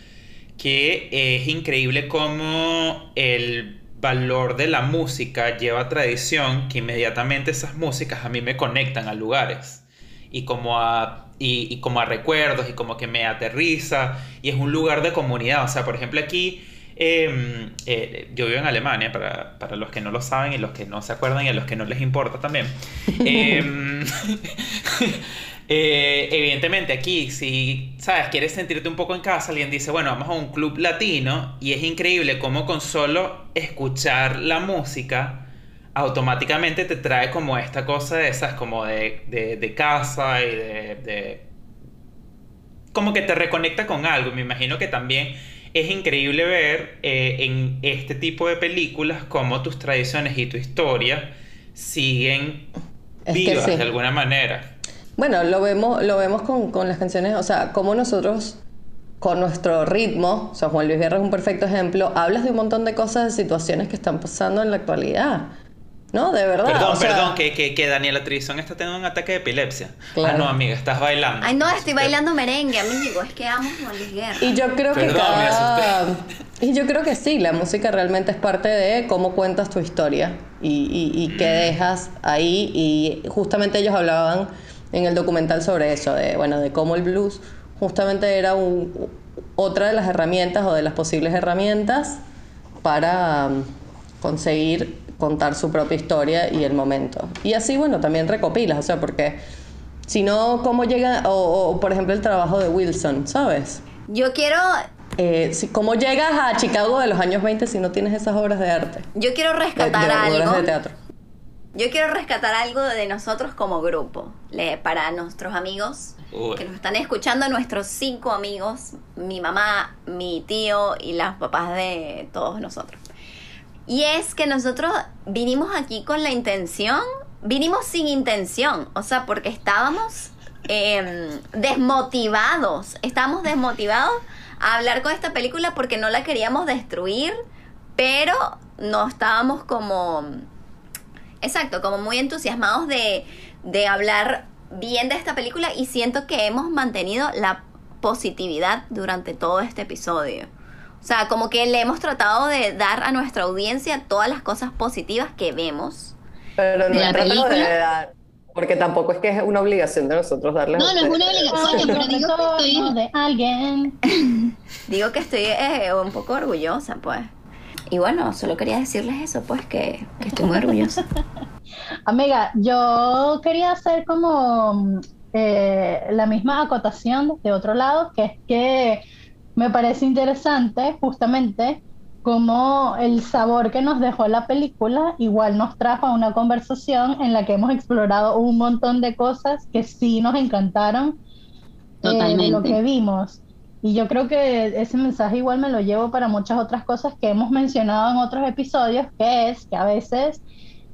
Speaker 8: que es increíble cómo el valor de la música lleva tradición, que inmediatamente esas músicas a mí me conectan a lugares y como a, y, y como a recuerdos y como que me aterriza y es un lugar de comunidad. O sea, por ejemplo, aquí eh, eh, yo vivo en Alemania, para, para los que no lo saben y los que no se acuerdan y a los que no les importa también. Em, eh, evidentemente aquí, si, sabes, quieres sentirte un poco en casa, alguien dice, bueno, vamos a un club latino y es increíble cómo con solo escuchar la música automáticamente te trae como esta cosa de esas, como de, de, de casa y de, de- como que te reconecta con algo. Me imagino que también es increíble ver eh, en este tipo de películas cómo tus tradiciones y tu historia siguen
Speaker 1: Es
Speaker 8: vivas
Speaker 1: sí.
Speaker 8: de alguna manera.
Speaker 1: Bueno, lo vemos, lo vemos con, con las canciones, o sea, como nosotros, con nuestro ritmo, o sea, Juan Luis Guerra es un perfecto ejemplo, hablas de un montón de cosas, de situaciones que están pasando en la actualidad. ¿No? De verdad.
Speaker 8: Perdón,
Speaker 1: o sea,
Speaker 8: perdón, que, que, que Daniela Trizón está teniendo un ataque de epilepsia.
Speaker 1: Claro.
Speaker 8: Ah, no, amiga, estás bailando.
Speaker 6: Ay, no, estoy bailando merengue, amigo. Es que amo a Juan Luis Guerra.
Speaker 1: Y yo creo que
Speaker 8: Perdón,
Speaker 1: cada... Y yo creo que sí, la música realmente es parte de cómo cuentas tu historia y, y, y qué dejas ahí. Y justamente ellos hablaban en el documental sobre eso, de, bueno, de cómo el blues justamente era un- otra de las herramientas o de las posibles herramientas para um, conseguir contar su propia historia y el momento. Y así, bueno, también recopilas, o sea, porque si no, ¿cómo llega? O, o, por ejemplo, el trabajo de Wilson, ¿sabes?
Speaker 6: Yo quiero,
Speaker 1: Eh, si- ¿Cómo llegas a Chicago de los años 20 si no tienes esas obras de arte?
Speaker 6: yo quiero
Speaker 1: De,
Speaker 6: rescatar
Speaker 1: de
Speaker 6: algo.
Speaker 1: obras de teatro.
Speaker 6: Yo quiero rescatar algo de nosotros como grupo. Le- para nuestros amigos
Speaker 8: Uy.
Speaker 6: que nos están escuchando, nuestros cinco amigos, mi mamá, mi tío y las papás de todos nosotros. Y es que nosotros vinimos aquí con la intención, vinimos sin intención, o sea, porque estábamos em, desmotivados, estábamos desmotivados a hablar con esta película porque no la queríamos destruir, pero no estábamos como, exacto, como muy entusiasmados de, de hablar bien de esta película y siento que hemos mantenido la positividad durante todo este episodio. O sea, como que le hemos tratado de dar a nuestra audiencia todas las cosas positivas que vemos.
Speaker 1: Pero
Speaker 4: no ¿De la de
Speaker 1: dar, porque tampoco es que es una obligación de nosotros darles
Speaker 4: No, no es una obligación, pero digo que estoy...
Speaker 3: de alguien.
Speaker 6: Digo que estoy eh, un poco orgullosa, pues. Y bueno, solo quería decirles eso, pues, que, que estoy muy orgullosa.
Speaker 3: Amiga, yo quería hacer como eh, la misma acotación de otro lado, que es que me parece interesante justamente cómo el sabor que nos dejó la película igual nos trajo a una conversación en la que hemos explorado un montón de cosas que sí nos encantaron eh, de lo
Speaker 4: Totalmente.
Speaker 3: que vimos. Y yo creo que ese mensaje igual me lo llevo para muchas otras cosas que hemos mencionado en otros episodios, que es que a veces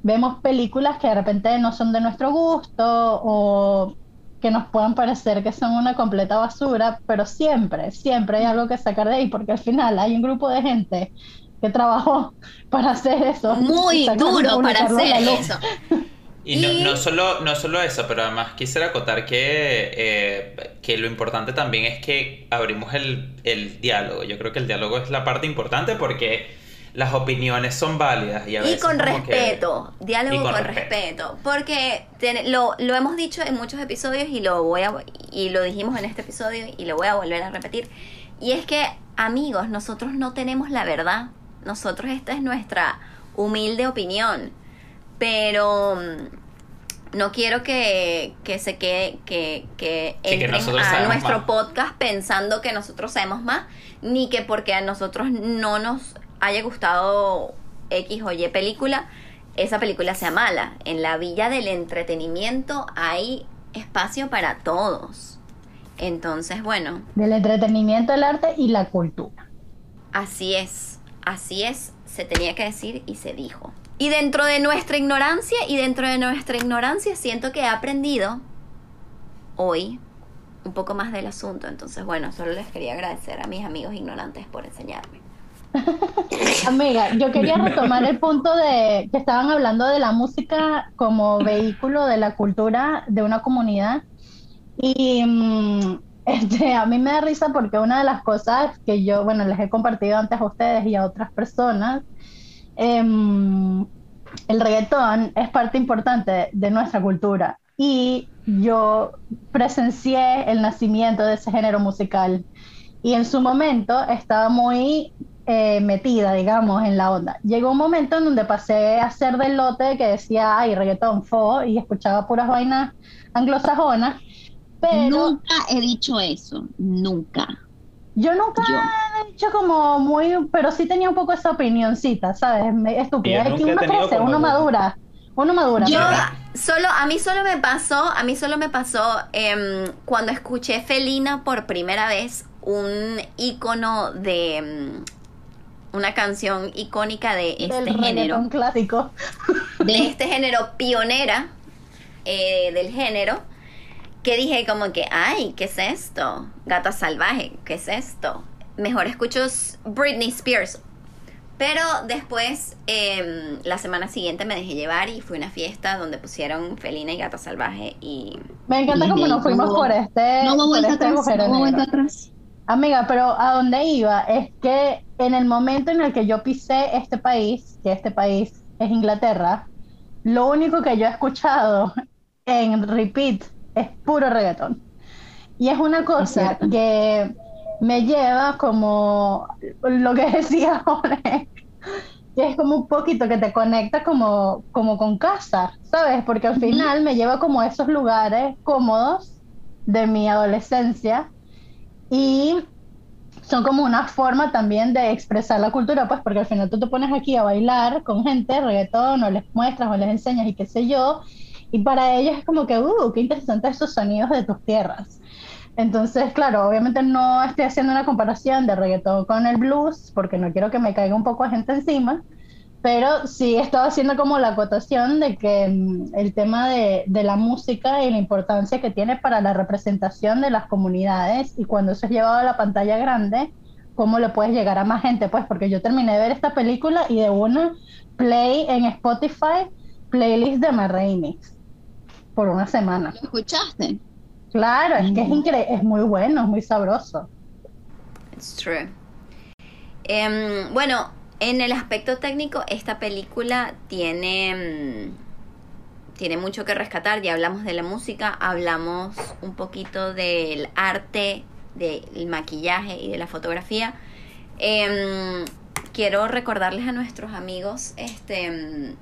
Speaker 3: vemos películas que de repente no son de nuestro gusto o que nos puedan parecer que son una completa basura, pero siempre, siempre hay algo que sacar de ahí, porque al final hay un grupo de gente que trabajó para hacer eso.
Speaker 6: Muy duro para hacer eso.
Speaker 8: Y no,
Speaker 6: Y-
Speaker 8: no solo, no solo eso, pero además quisiera acotar que, eh, que lo importante también es que abrimos el, el diálogo. Yo creo que el diálogo es la parte importante porque las opiniones son válidas y a
Speaker 6: Y
Speaker 8: veces
Speaker 6: con
Speaker 8: como que-
Speaker 6: respeto, diálogo
Speaker 8: y
Speaker 6: con,
Speaker 8: con
Speaker 6: respeto.
Speaker 8: respeto.
Speaker 6: Porque ten- lo, lo hemos dicho en muchos episodios y lo voy a y lo dijimos en este episodio y lo voy a volver a repetir. Y es que, amigos, nosotros no tenemos la verdad. Nosotros esta es nuestra humilde opinión. Pero mm, no quiero que, que se quede, que, que entren a nuestro
Speaker 8: más.
Speaker 6: podcast pensando que nosotros sabemos más, ni que porque a nosotros no nos haya gustado X o Y película, esa película sea mala. En la villa del entretenimiento hay espacio para todos. Entonces, bueno,
Speaker 3: Del entretenimiento, el arte y la cultura.
Speaker 6: así es, así es, se tenía que decir y se dijo. Y dentro de nuestra ignorancia, y dentro de nuestra ignorancia, siento que he aprendido hoy un poco más del asunto. Entonces, bueno, solo les quería agradecer a mis amigos ignorantes por enseñarme.
Speaker 3: Amiga, yo quería retomar el punto de que estaban hablando de la música como vehículo de la cultura de una comunidad. Y mm, este, a mí me da risa porque una de las cosas que yo, bueno, les he compartido antes a ustedes y a otras personas, em, el reggaetón es parte importante de nuestra cultura. Y yo presencié el nacimiento de ese género musical. Y en su momento estaba muy eh, metida, digamos, en la onda. Llegó un momento en donde pasé a ser del lote que decía, ay, reggaetón, fo, y escuchaba puras vainas anglosajonas, pero
Speaker 4: Nunca he dicho eso, nunca.
Speaker 3: yo nunca
Speaker 4: Yo.
Speaker 3: he dicho como muy, pero sí tenía un poco esa opinioncita, ¿sabes? Estúpida, es que uno crece, uno madura, uno madura.
Speaker 6: Yo solo, a mí solo me pasó, a mí solo me pasó em, cuando escuché Felina por primera vez, un icono de em, una canción icónica de
Speaker 3: del
Speaker 6: este género,
Speaker 3: reggaetón clásico.
Speaker 6: de este género pionera eh, del género, que dije como que, ay, ¿qué es esto? Gata salvaje, ¿qué es esto? Mejor escucho Britney Spears. Pero después, em, la semana siguiente me dejé llevar y fui a una fiesta donde pusieron Felina y Gata Salvaje y
Speaker 3: Me encanta
Speaker 4: Y
Speaker 3: nos fuimos por este,
Speaker 4: No hubo vuelta
Speaker 3: este
Speaker 4: atrás, no hubo vuelta
Speaker 3: negro.
Speaker 4: atrás.
Speaker 3: Amiga, pero a donde iba es que en el momento en el que yo pisé este país, que este país es Inglaterra, lo único que yo he escuchado en repeat es puro reggaetón. Y es una cosa que me lleva como lo que decía Jorge, que es como un poquito que te conecta como, como con casa, ¿sabes? Porque al final me lleva como a esos lugares cómodos de mi adolescencia y son como una forma también de expresar la cultura, pues porque al final tú te pones aquí a bailar con gente, reggaetón, o les muestras o les enseñas y qué sé yo, y para ellos es como que, uh, qué interesantes esos sonidos de tus tierras. Entonces, claro, obviamente no estoy haciendo una comparación de reggaetón con el blues, porque no quiero que me caiga un poco de gente encima, pero sí estaba haciendo como la acotación de que mm, el tema de, de la música y la importancia que tiene para la representación de las comunidades y cuando eso es llevado a la pantalla grande, cómo le puedes llegar a más gente, pues porque yo terminé de ver esta película y de una play en Spotify, playlist de Marrainix por una semana.
Speaker 4: ¿Lo escuchaste?
Speaker 3: Claro, es que es
Speaker 4: Ujú.
Speaker 3: increíble, es muy bueno, es muy sabroso.
Speaker 6: It's true. Em, bueno, en el aspecto técnico, esta película tiene, mm, tiene mucho que rescatar. Ya hablamos de la música, hablamos un poquito del arte, del maquillaje y de la fotografía. Em, quiero recordarles a nuestros amigos, este mm,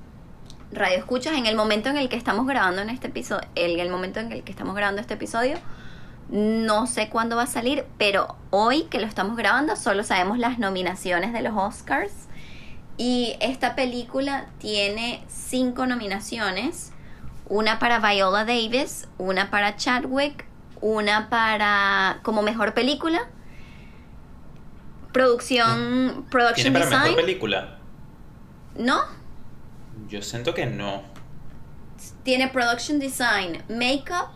Speaker 6: radio escuchas, en el momento en el que estamos grabando en este episodio, en el momento en el que estamos grabando este episodio, no sé cuándo va a salir, pero hoy que lo estamos grabando solo sabemos las nominaciones de los Oscars. Y esta película tiene cinco nominaciones. Una para Viola Davis, una para Chadwick, una para como mejor película. Producción,
Speaker 8: ¿Tiene
Speaker 6: production
Speaker 8: para mejor película?
Speaker 6: ¿No?
Speaker 8: Yo siento que no.
Speaker 6: Tiene production design, makeup,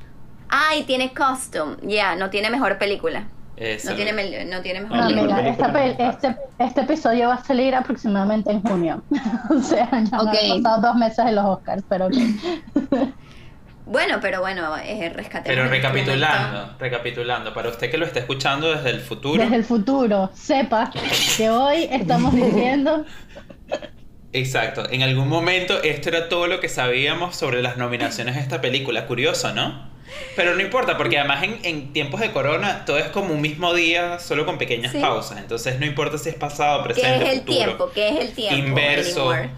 Speaker 6: Ay, tiene costume. Ya, no tiene mejor película.
Speaker 8: Eso.
Speaker 6: No tiene, no tiene mejor
Speaker 3: No,
Speaker 2: Ah,
Speaker 3: pel- este, este episodio va a salir aproximadamente en junio. o sea, ya no han pasado dos meses en los Oscars, pero.
Speaker 6: Bueno, pero bueno, eh,
Speaker 8: Pero
Speaker 6: este
Speaker 8: recapitulando, recapitulando, para usted que lo está escuchando desde el futuro,
Speaker 3: Desde el futuro, sepa que hoy estamos diciendo
Speaker 8: exacto, en algún momento esto era todo lo que sabíamos sobre las nominaciones de esta película, curioso, ¿no? Pero no importa, porque además en, en tiempos de corona todo es como un mismo día, solo con pequeñas
Speaker 6: Sí.
Speaker 8: pausas, entonces no importa si es pasado,
Speaker 6: ¿Qué
Speaker 8: presente,
Speaker 6: es el
Speaker 8: futuro,
Speaker 6: tiempo? ¿Qué es el tiempo?
Speaker 8: inverso,
Speaker 6: anymore?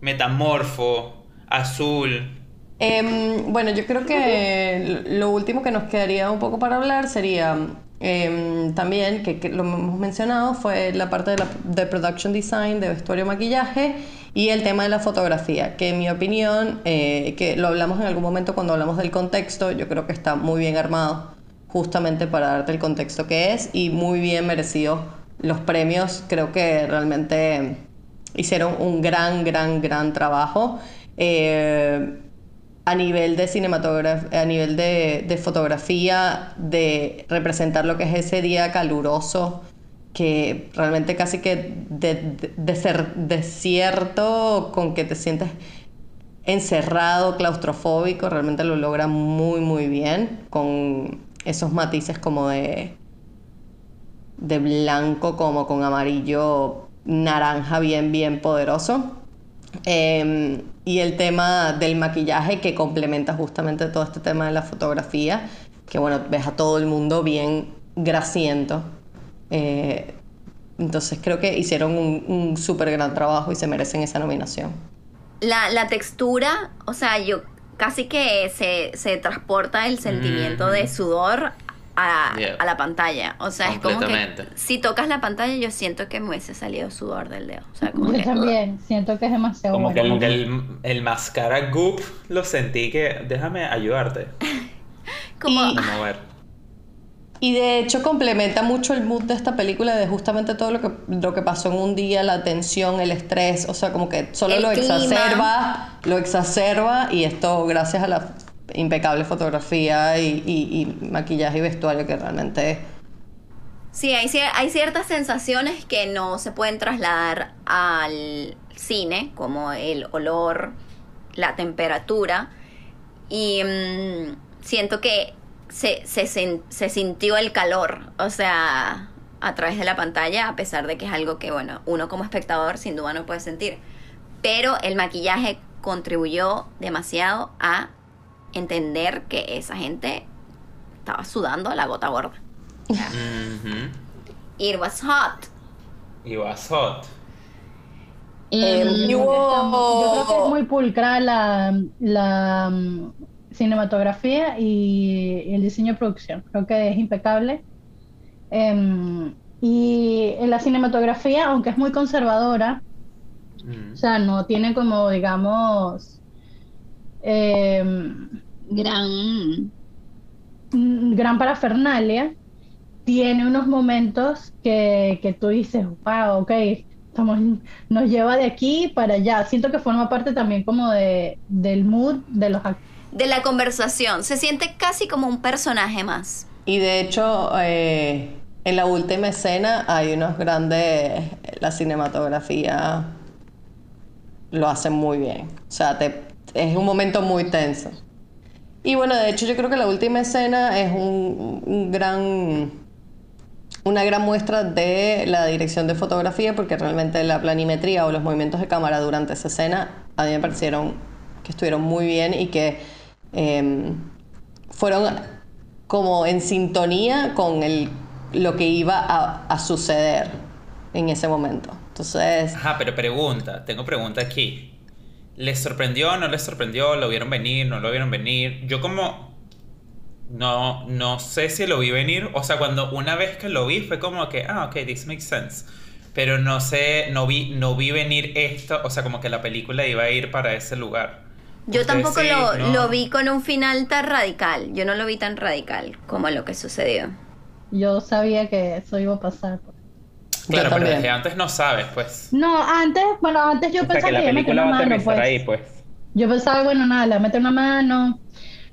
Speaker 8: metamorfo, azul,
Speaker 1: Em, bueno, yo creo que lo último que nos quedaría un poco para hablar sería em, también, que, que lo hemos mencionado, fue la parte de, la, de production design, de vestuario, maquillaje y el tema de la fotografía, que en mi opinión, eh, que lo hablamos en algún momento cuando hablamos del contexto, yo creo que está muy bien armado justamente para darte el contexto que es y muy bien merecido los premios. Creo que realmente hicieron un gran, gran, gran trabajo. Eh, a nivel de cinematografía, a nivel de, de fotografía, de representar lo que es ese día caluroso, que realmente casi que de, de- desierto, con que te sientes encerrado, claustrofóbico, realmente lo logra muy, muy bien, con esos matices como de, de blanco, como con amarillo, naranja bien, bien poderoso. Eh, y el tema del maquillaje que complementa justamente todo este tema de la fotografía, que bueno, ves a todo el mundo bien grasiento. Eh, entonces creo que hicieron un, un súper gran trabajo y se merecen esa nominación.
Speaker 6: La, la textura, o sea, yo casi que se, se transporta el sentimiento de sudor a,
Speaker 8: Yeah.
Speaker 6: a la pantalla. O sea, es como que si tocas la pantalla yo siento que me hubiese salido sudor del dedo. O sea, como
Speaker 3: yo
Speaker 6: que-
Speaker 3: también siento que es demasiado
Speaker 2: Como que
Speaker 3: bueno.
Speaker 8: Como que el, el mascara goop lo sentí que déjame ayudarte
Speaker 6: como,
Speaker 1: Y-
Speaker 8: a mover.
Speaker 1: Y de hecho complementa mucho el mood de esta película de justamente todo lo que, lo que pasó en un día, la tensión, el estrés, o sea, como que solo
Speaker 6: El
Speaker 1: lo
Speaker 6: clima.
Speaker 1: exacerba, lo exacerba y esto gracias a la impecable fotografía y, y- y maquillaje y vestuario que realmente...
Speaker 6: Sí, hay ciertas sensaciones que no se pueden trasladar al cine, como el olor, la temperatura. Y mm, siento que se, se, se sintió el calor, o sea, a través de la pantalla, a pesar de que es algo que, bueno, uno como espectador sin duda no puede sentir. Pero el maquillaje contribuyó demasiado a entender que esa gente estaba sudando a la gota gorda. It was hot.
Speaker 8: Y was hot.
Speaker 1: Em,
Speaker 4: Mm,
Speaker 1: y hubo-
Speaker 3: Yo creo que es muy pulcra la, la cinematografía y, y el diseño de producción. Creo que es impecable. Em, y en la cinematografía, aunque es muy conservadora,
Speaker 8: Mm.
Speaker 3: o sea, no tiene como, digamos, em,
Speaker 4: gran.
Speaker 3: gran parafernalia, tiene unos momentos que, que tú dices, wow, ok, estamos, nos lleva de aquí para allá. Siento que forma parte también como de, del mood de los actores.
Speaker 6: De la conversación. Se siente casi como un personaje más.
Speaker 1: Y de hecho, eh, en la última escena hay unos grandes, la cinematografía lo hace muy bien. O sea, te- es un momento muy tenso. Y bueno, de hecho yo creo que la última escena es un, un gran, una gran muestra de la dirección de fotografía porque realmente la planimetría o los movimientos de cámara durante esa escena a mí me parecieron que estuvieron muy bien y que em, fueron como en sintonía con el, lo que iba a, a suceder en ese momento. Entonces,
Speaker 8: Ajá, pero pregunta, tengo pregunta aquí. ¿Les sorprendió, no les sorprendió? ¿Lo vieron venir, no lo vieron venir? Yo como no, no sé si lo vi venir. O sea, cuando una vez que lo vi fue como que, ah, ok, this makes sense. Pero no sé, no vi, no vi venir esto, o sea, como que la película iba a ir para ese lugar.
Speaker 6: Yo tampoco
Speaker 8: sí,
Speaker 6: lo,
Speaker 8: ¿no?
Speaker 6: lo vi con un final tan radical. Yo no lo vi tan radical como lo que sucedió.
Speaker 3: Yo sabía que eso iba a pasar.
Speaker 8: Claro, pero desde antes no sabes, pues.
Speaker 3: No, antes, bueno, antes yo
Speaker 2: O sea, que
Speaker 3: pensaba
Speaker 2: la
Speaker 3: que iba a meter
Speaker 2: película
Speaker 3: una
Speaker 2: va a
Speaker 3: mano,
Speaker 2: aterrizar
Speaker 3: pues.
Speaker 2: ahí, pues.
Speaker 3: Yo pensaba, bueno, nada, le meter una mano.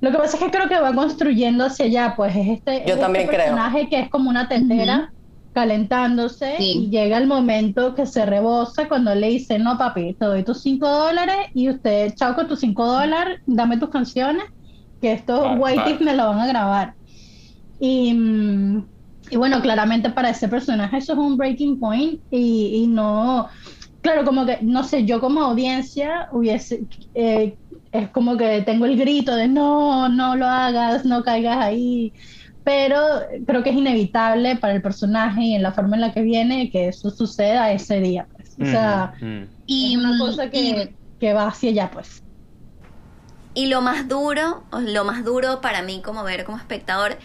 Speaker 3: Lo que pasa es que creo que va construyendo hacia allá, pues es este,
Speaker 1: Yo
Speaker 3: es
Speaker 1: también
Speaker 3: este
Speaker 1: creo.
Speaker 3: personaje que es como una tetera calentándose
Speaker 4: Sí.
Speaker 3: y llega el momento que se rebosa cuando le dice, no papi, te doy tus 5 dólares y usted, chao con tus 5 dólares, dame tus canciones, que estos
Speaker 2: Vale,
Speaker 3: whiteys
Speaker 2: vale.
Speaker 3: me lo van a grabar. Y, y bueno, claramente para ese personaje eso es un breaking point y, y no, claro, como que, no sé, yo como audiencia hubiese, eh, es como que tengo el grito de no, no lo hagas, no caigas ahí, pero creo que es inevitable para el personaje y en la forma en la que viene que eso suceda ese día. pues. O sea,
Speaker 2: Mm.
Speaker 4: Y,
Speaker 3: es una cosa
Speaker 4: y-
Speaker 3: que, que va hacia allá, pues.
Speaker 6: Y lo más duro, lo más duro para mí como ver como espectador,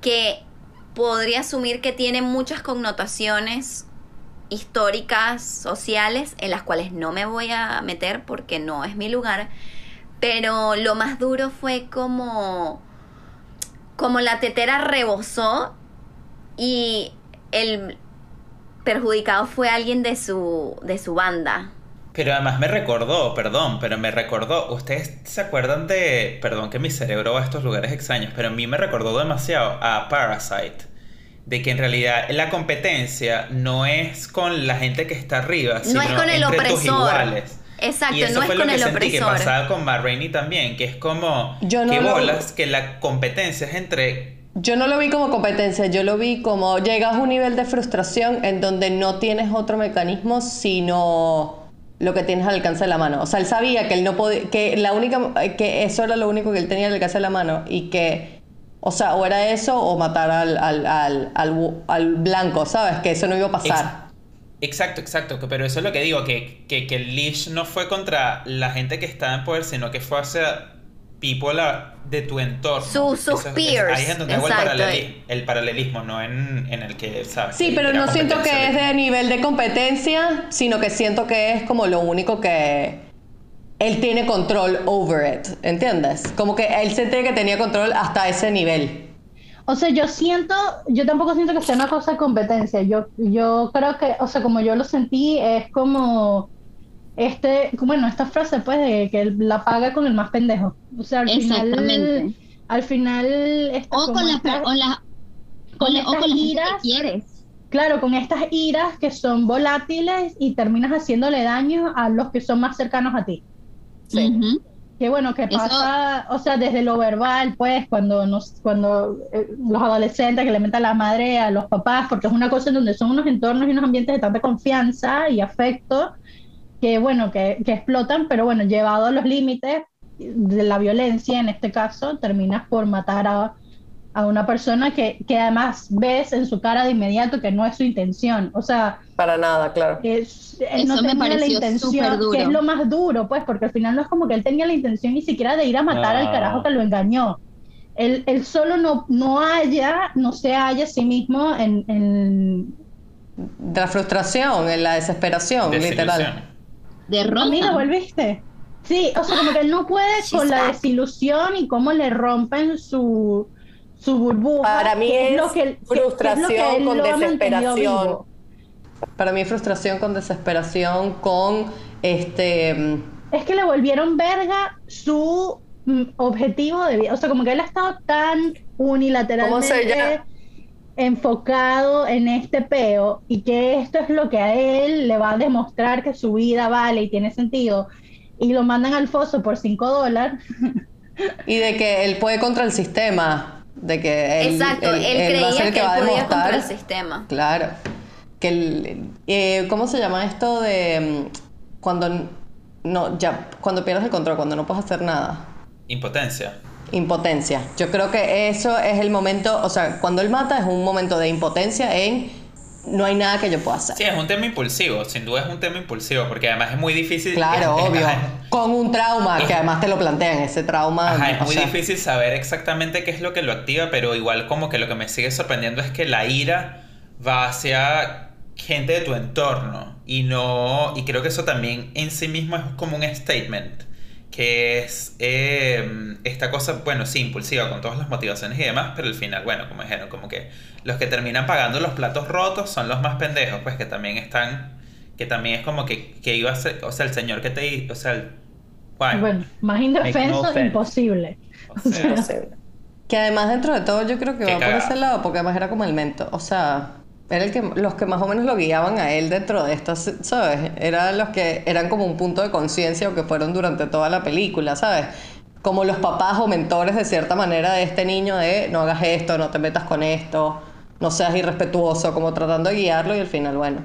Speaker 6: que podría asumir que tiene muchas connotaciones históricas, sociales, en las cuales no me voy a meter porque no es mi lugar, pero lo más duro fue como, como la tetera rebosó y el perjudicado fue alguien de su, de su banda.
Speaker 8: Pero además me recordó, perdón, pero me recordó, ustedes se acuerdan de, perdón que mi cerebro va a estos lugares extraños, pero a mí me recordó demasiado a Parasite, de que en realidad la competencia no es con la gente que está arriba,
Speaker 6: No es
Speaker 8: sino
Speaker 6: con el
Speaker 8: entre tus iguales.
Speaker 6: Exacto,
Speaker 8: y eso
Speaker 6: no es
Speaker 8: fue
Speaker 6: con
Speaker 8: lo que
Speaker 6: el
Speaker 8: sentí que pasaba con Rainey también, que es como
Speaker 1: Yo no
Speaker 8: que
Speaker 1: lo-
Speaker 8: bolas que la competencia es entre
Speaker 1: Yo no lo vi como competencia, yo lo vi como llegas a un nivel de frustración en donde no tienes otro mecanismo sino lo que tienes al alcance de la mano. O sea, él sabía que él no podía, que la única, que eso era lo único que él tenía al alcance de la mano y que, o sea, o era eso o matar al, al, al, al- al blanco, ¿sabes? Que eso no iba a pasar.
Speaker 8: Exacto, exacto, pero eso es lo que digo, que, que, que el leash no fue contra la gente que estaba en poder, sino que fue hacia people a- de tu entorno.
Speaker 6: Su- sus
Speaker 8: Eso
Speaker 6: peers,
Speaker 8: Ahí es donde hago el, paraleli- el paralelismo, no en, en el que, ¿sabes?
Speaker 1: Sí, pero no siento que es de nivel de competencia, sino que siento que es como lo único que él tiene control over it, ¿entiendes? Como que él sentía que tenía control hasta ese nivel.
Speaker 3: O sea, yo siento, yo tampoco siento que sea una cosa de competencia. Yo, yo creo que, o sea, como yo lo sentí, es como este, bueno, esta frase pues de que la paga con el más pendejo. O sea, al final,
Speaker 4: Exactamente.
Speaker 3: al final,
Speaker 4: O con la,
Speaker 3: esta-
Speaker 4: o la,
Speaker 3: con
Speaker 4: con la- o
Speaker 3: estas
Speaker 4: con la gente
Speaker 3: iras,
Speaker 4: que quieres.
Speaker 3: claro, con estas iras que son volátiles y terminas haciéndole daño a los que son más cercanos a ti.
Speaker 4: Ujú.
Speaker 3: Que bueno, que
Speaker 4: Eso-
Speaker 3: pasa, o sea, desde lo verbal, pues, cuando nos, cuando eh, los adolescentes que le mentan la madre a los papás, porque es una cosa en donde son unos entornos y unos ambientes de tanta confianza y afecto, que bueno, que, que explotan, pero bueno, llevado a los límites de la violencia, en este caso, terminas por matar a, a una persona que, que además ves en su cara de inmediato que no es su intención. O sea,
Speaker 1: Para nada, claro.
Speaker 3: es, él no
Speaker 4: Eso me
Speaker 3: tenía la
Speaker 4: pareció
Speaker 3: intención,
Speaker 4: súper
Speaker 3: que es
Speaker 4: duro.
Speaker 3: lo más duro, pues, porque al final no es como que él tenía la intención ni siquiera de ir a matar al
Speaker 2: No.
Speaker 3: carajo que lo engañó. Él, él solo no, no halla, no se halla a sí mismo en, en-
Speaker 1: De la frustración, en la desesperación, literal.
Speaker 4: Derrota.
Speaker 3: Amiga, ¿volviste? Sí, o sea, como que él no puede
Speaker 6: She's
Speaker 3: con la desilusión y cómo le rompen su, su burbuja.
Speaker 1: Para mí es
Speaker 3: lo que- que- que es lo que
Speaker 1: frustración con desesperación. Para mí frustración con desesperación, con este...
Speaker 3: Es que le volvieron verga su mm, objetivo de vida. O sea, como que él ha estado tan unilateralmente enfocado en este peo y que esto es lo que a él le va a demostrar que su vida vale y tiene sentido. Y lo mandan al foso por 5 dólares.
Speaker 1: Y de que él puede contra el sistema, de que él,
Speaker 6: Exacto, él,
Speaker 1: él va a ser
Speaker 6: creía
Speaker 1: el
Speaker 6: que, él
Speaker 1: va a
Speaker 6: podía
Speaker 1: demostrar.
Speaker 6: contra el sistema.
Speaker 1: Claro. Que el, eh, ¿Cómo se llama esto de mm, cuando n- no ya cuando pierdes el control, cuando no puedes hacer nada?
Speaker 8: Impotencia.
Speaker 1: Impotencia. Yo creo que eso es el momento, o sea, cuando él mata es un momento de impotencia en no hay nada que yo pueda hacer.
Speaker 8: Sí, es un tema impulsivo, sin duda es un tema impulsivo, porque además es muy difícil.
Speaker 1: Claro,
Speaker 8: es-
Speaker 1: obvio. Con un trauma, que además te lo plantean, ese trauma.
Speaker 8: Ajá, es muy
Speaker 1: sea,
Speaker 8: difícil saber exactamente qué es lo que lo activa, pero igual como que lo que me sigue sorprendiendo es que la ira va hacia gente de tu entorno y no y creo que eso también en sí mismo es como un statement que es eh, esta cosa, bueno, sí, impulsiva con todas las motivaciones y demás, pero al final, bueno, como dijeron, como que los que terminan pagando los platos rotos son los más pendejos, pues que también están, que también es como que, que iba a ser, o sea, el señor que te, o sea, el-.
Speaker 3: Bueno, más indefenso,
Speaker 2: sense.
Speaker 3: imposible.
Speaker 8: O sea,
Speaker 1: Que además dentro de todo yo creo que va por ese lado, porque además era como el mento. O sea, era el que los que más o menos lo guiaban a él dentro de esto, ¿sabes? Eran los que eran como un punto de conciencia o que fueron durante toda la película, ¿sabes? Como los papás o mentores de cierta manera de este niño de no hagas esto, no te metas con esto, no seas irrespetuoso, como tratando de guiarlo y al final, bueno,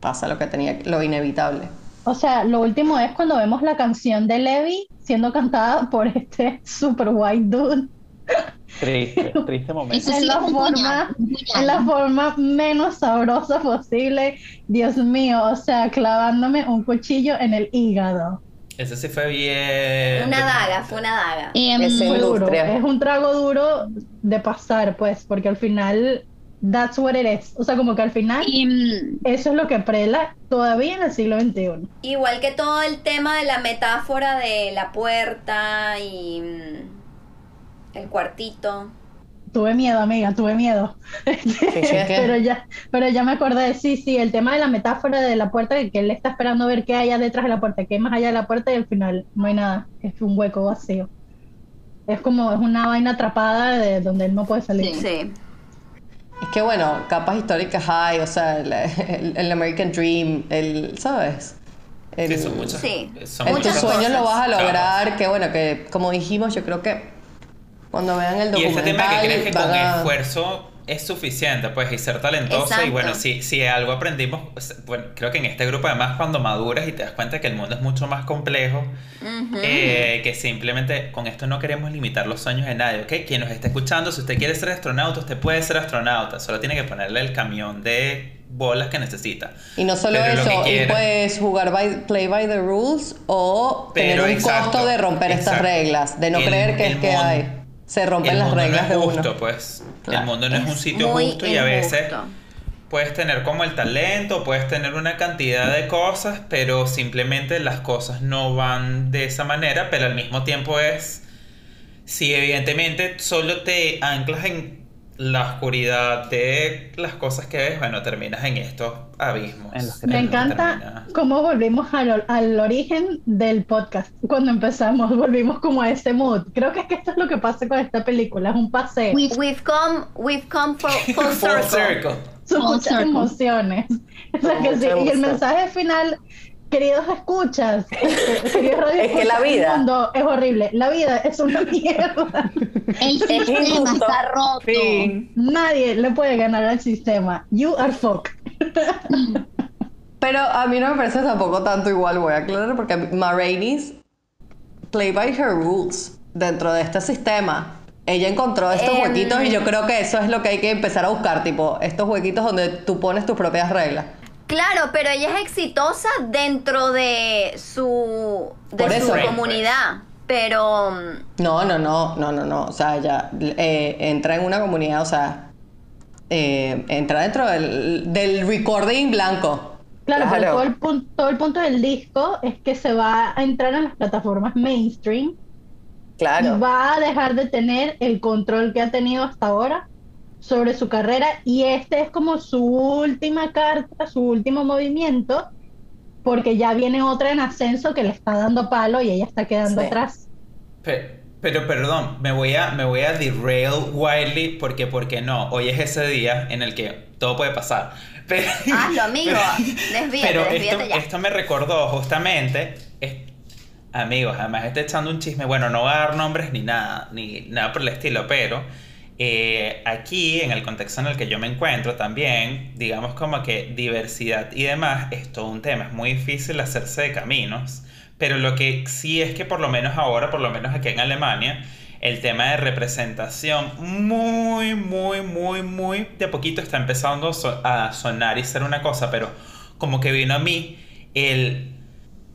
Speaker 1: pasa lo que tenía, lo inevitable.
Speaker 3: O sea, lo último es cuando vemos la canción de Levi siendo cantada por este super white dude
Speaker 2: Triste, triste momento.
Speaker 3: En la
Speaker 4: es
Speaker 3: forma, en la forma menos sabrosa posible. Dios mío, o sea, clavándome un cuchillo en el hígado.
Speaker 8: Eso sí fue bien.
Speaker 6: Una daga, fue una daga.
Speaker 1: Ese-
Speaker 3: Muy duro.
Speaker 1: Industria.
Speaker 3: Es un trago duro de pasar, pues, porque al final, that's what it is. O sea, como que al final,
Speaker 4: y, mm,
Speaker 3: eso es lo que prela todavía en el siglo XXI.
Speaker 6: Igual que todo el tema de la metáfora de la puerta y mm, el cuartito.
Speaker 3: Tuve miedo, amiga, tuve miedo. pero ya, pero ya me acordé, sí, sí, el tema de la metáfora de la puerta, que él está esperando ver qué hay allá detrás de la puerta, qué hay más allá de la puerta y al final no hay nada, es un hueco vacío. Es como, es una vaina atrapada de donde él no puede salir.
Speaker 4: Sí.
Speaker 6: Sí.
Speaker 1: Es que bueno, capas históricas hay, o sea, el, el- el American Dream, el, ¿sabes? El,
Speaker 8: Sí, son muchas.
Speaker 6: Sí.
Speaker 8: son
Speaker 1: en tus
Speaker 6: muchas
Speaker 1: sueños
Speaker 6: cosas.
Speaker 1: lo vas a
Speaker 8: Claro.
Speaker 1: lograr, que bueno, que como dijimos, yo creo que cuando vean el
Speaker 8: Y ese
Speaker 1: documental
Speaker 8: tema que crees que con
Speaker 1: a-
Speaker 8: esfuerzo es suficiente, pues, y ser talentoso.
Speaker 6: Exacto.
Speaker 8: Y bueno, si, si algo aprendimos, pues, bueno, creo que en este grupo además cuando maduras y te das cuenta que el mundo es mucho más complejo,
Speaker 6: Ujú.
Speaker 8: eh, que simplemente con esto no queremos limitar los sueños de nadie, ¿ok? Quien nos esté escuchando, si usted quiere ser astronauta, usted puede ser astronauta, solo tiene que ponerle el camión de bolas que necesita.
Speaker 1: Y no solo
Speaker 8: Pero
Speaker 1: eso,
Speaker 8: que
Speaker 1: y puedes jugar by, play by the rules o
Speaker 8: Pero
Speaker 1: tener un
Speaker 8: exacto,
Speaker 1: costo de romper estas
Speaker 8: exacto.
Speaker 1: reglas, de no
Speaker 8: El-
Speaker 1: creer que es que
Speaker 8: mundo-
Speaker 1: hay. Se rompen
Speaker 8: el
Speaker 1: las
Speaker 8: mundo
Speaker 1: reglas
Speaker 8: no es justo,
Speaker 1: uno.
Speaker 8: pues.
Speaker 1: Claro.
Speaker 8: El mundo no es, un sitio
Speaker 6: muy
Speaker 8: justo y a veces
Speaker 6: injusto.
Speaker 8: puedes tener como el talento, puedes tener una cantidad de cosas, pero simplemente las cosas no van de esa manera, pero al mismo tiempo es si evidentemente solo te anclas en la oscuridad de las cosas que ves, bueno, terminas en estos abismos.
Speaker 2: En los que
Speaker 3: Me encanta
Speaker 8: terminas.
Speaker 3: cómo volvimos al, al origen del podcast. Cuando empezamos, volvimos como a ese mood. Creo que es que esto es lo que pasa con esta película, es un paseo.
Speaker 4: We've-
Speaker 6: We've come, we've come full, full circle.
Speaker 8: circle.
Speaker 3: Son muchas
Speaker 4: circle.
Speaker 3: emociones. O sea que sí, Y el mensaje final, queridos escuchas, este, queridos radio
Speaker 1: Es que la vida-
Speaker 3: el mundo es horrible. La vida es una mierda.
Speaker 4: el sistema está roto.
Speaker 3: Nadie le puede ganar al sistema. You are fuck.
Speaker 1: Pero a mí no me parece tampoco tanto igual, voy a aclarar, porque Ma Rainey's play by her rules dentro de este sistema. Ella encontró estos
Speaker 6: Em.
Speaker 1: huequitos y yo creo que eso es lo que hay que empezar a buscar, tipo, estos huequitos donde tú pones tus propias reglas.
Speaker 6: Claro, pero ella es exitosa dentro de su, de
Speaker 1: Por
Speaker 6: su
Speaker 1: eso.
Speaker 6: comunidad. Pero mm,
Speaker 1: No, no, no, no, no, no. O sea, ella eh, entra en una comunidad, o sea, eh, entra dentro del, del recording blanco.
Speaker 3: Claro, pero
Speaker 1: Claro.
Speaker 3: todo el, punto, todo el punto del disco es que se va a entrar en las plataformas mainstream y va a dejar de tener el control que ha tenido hasta ahora sobre su carrera y este es como su última carta, su último movimiento, porque ya viene otra en ascenso que le está dando palo y ella está quedando
Speaker 1: Sí.
Speaker 3: atrás.
Speaker 8: Pe- Pero, perdón, me voy a me voy a derail wildly porque porque no, hoy es ese día en el que todo puede pasar. Pero,
Speaker 6: hazlo, amigo. Desvíate,
Speaker 8: pero esto,
Speaker 6: desvíate ya.
Speaker 8: esto me recordó justamente, es- amigos, además estoy echando un chisme, bueno, no voy a dar nombres ni nada, ni nada por el estilo, pero eh, aquí, en el contexto en el que yo me encuentro también, digamos como que diversidad y demás es todo un tema, es muy difícil hacerse de caminos, pero lo que sí es que por lo menos ahora, por lo menos aquí en Alemania, el tema de representación muy, muy, muy, muy de poquito está empezando a sonar y ser una cosa, pero como que vino a mí el...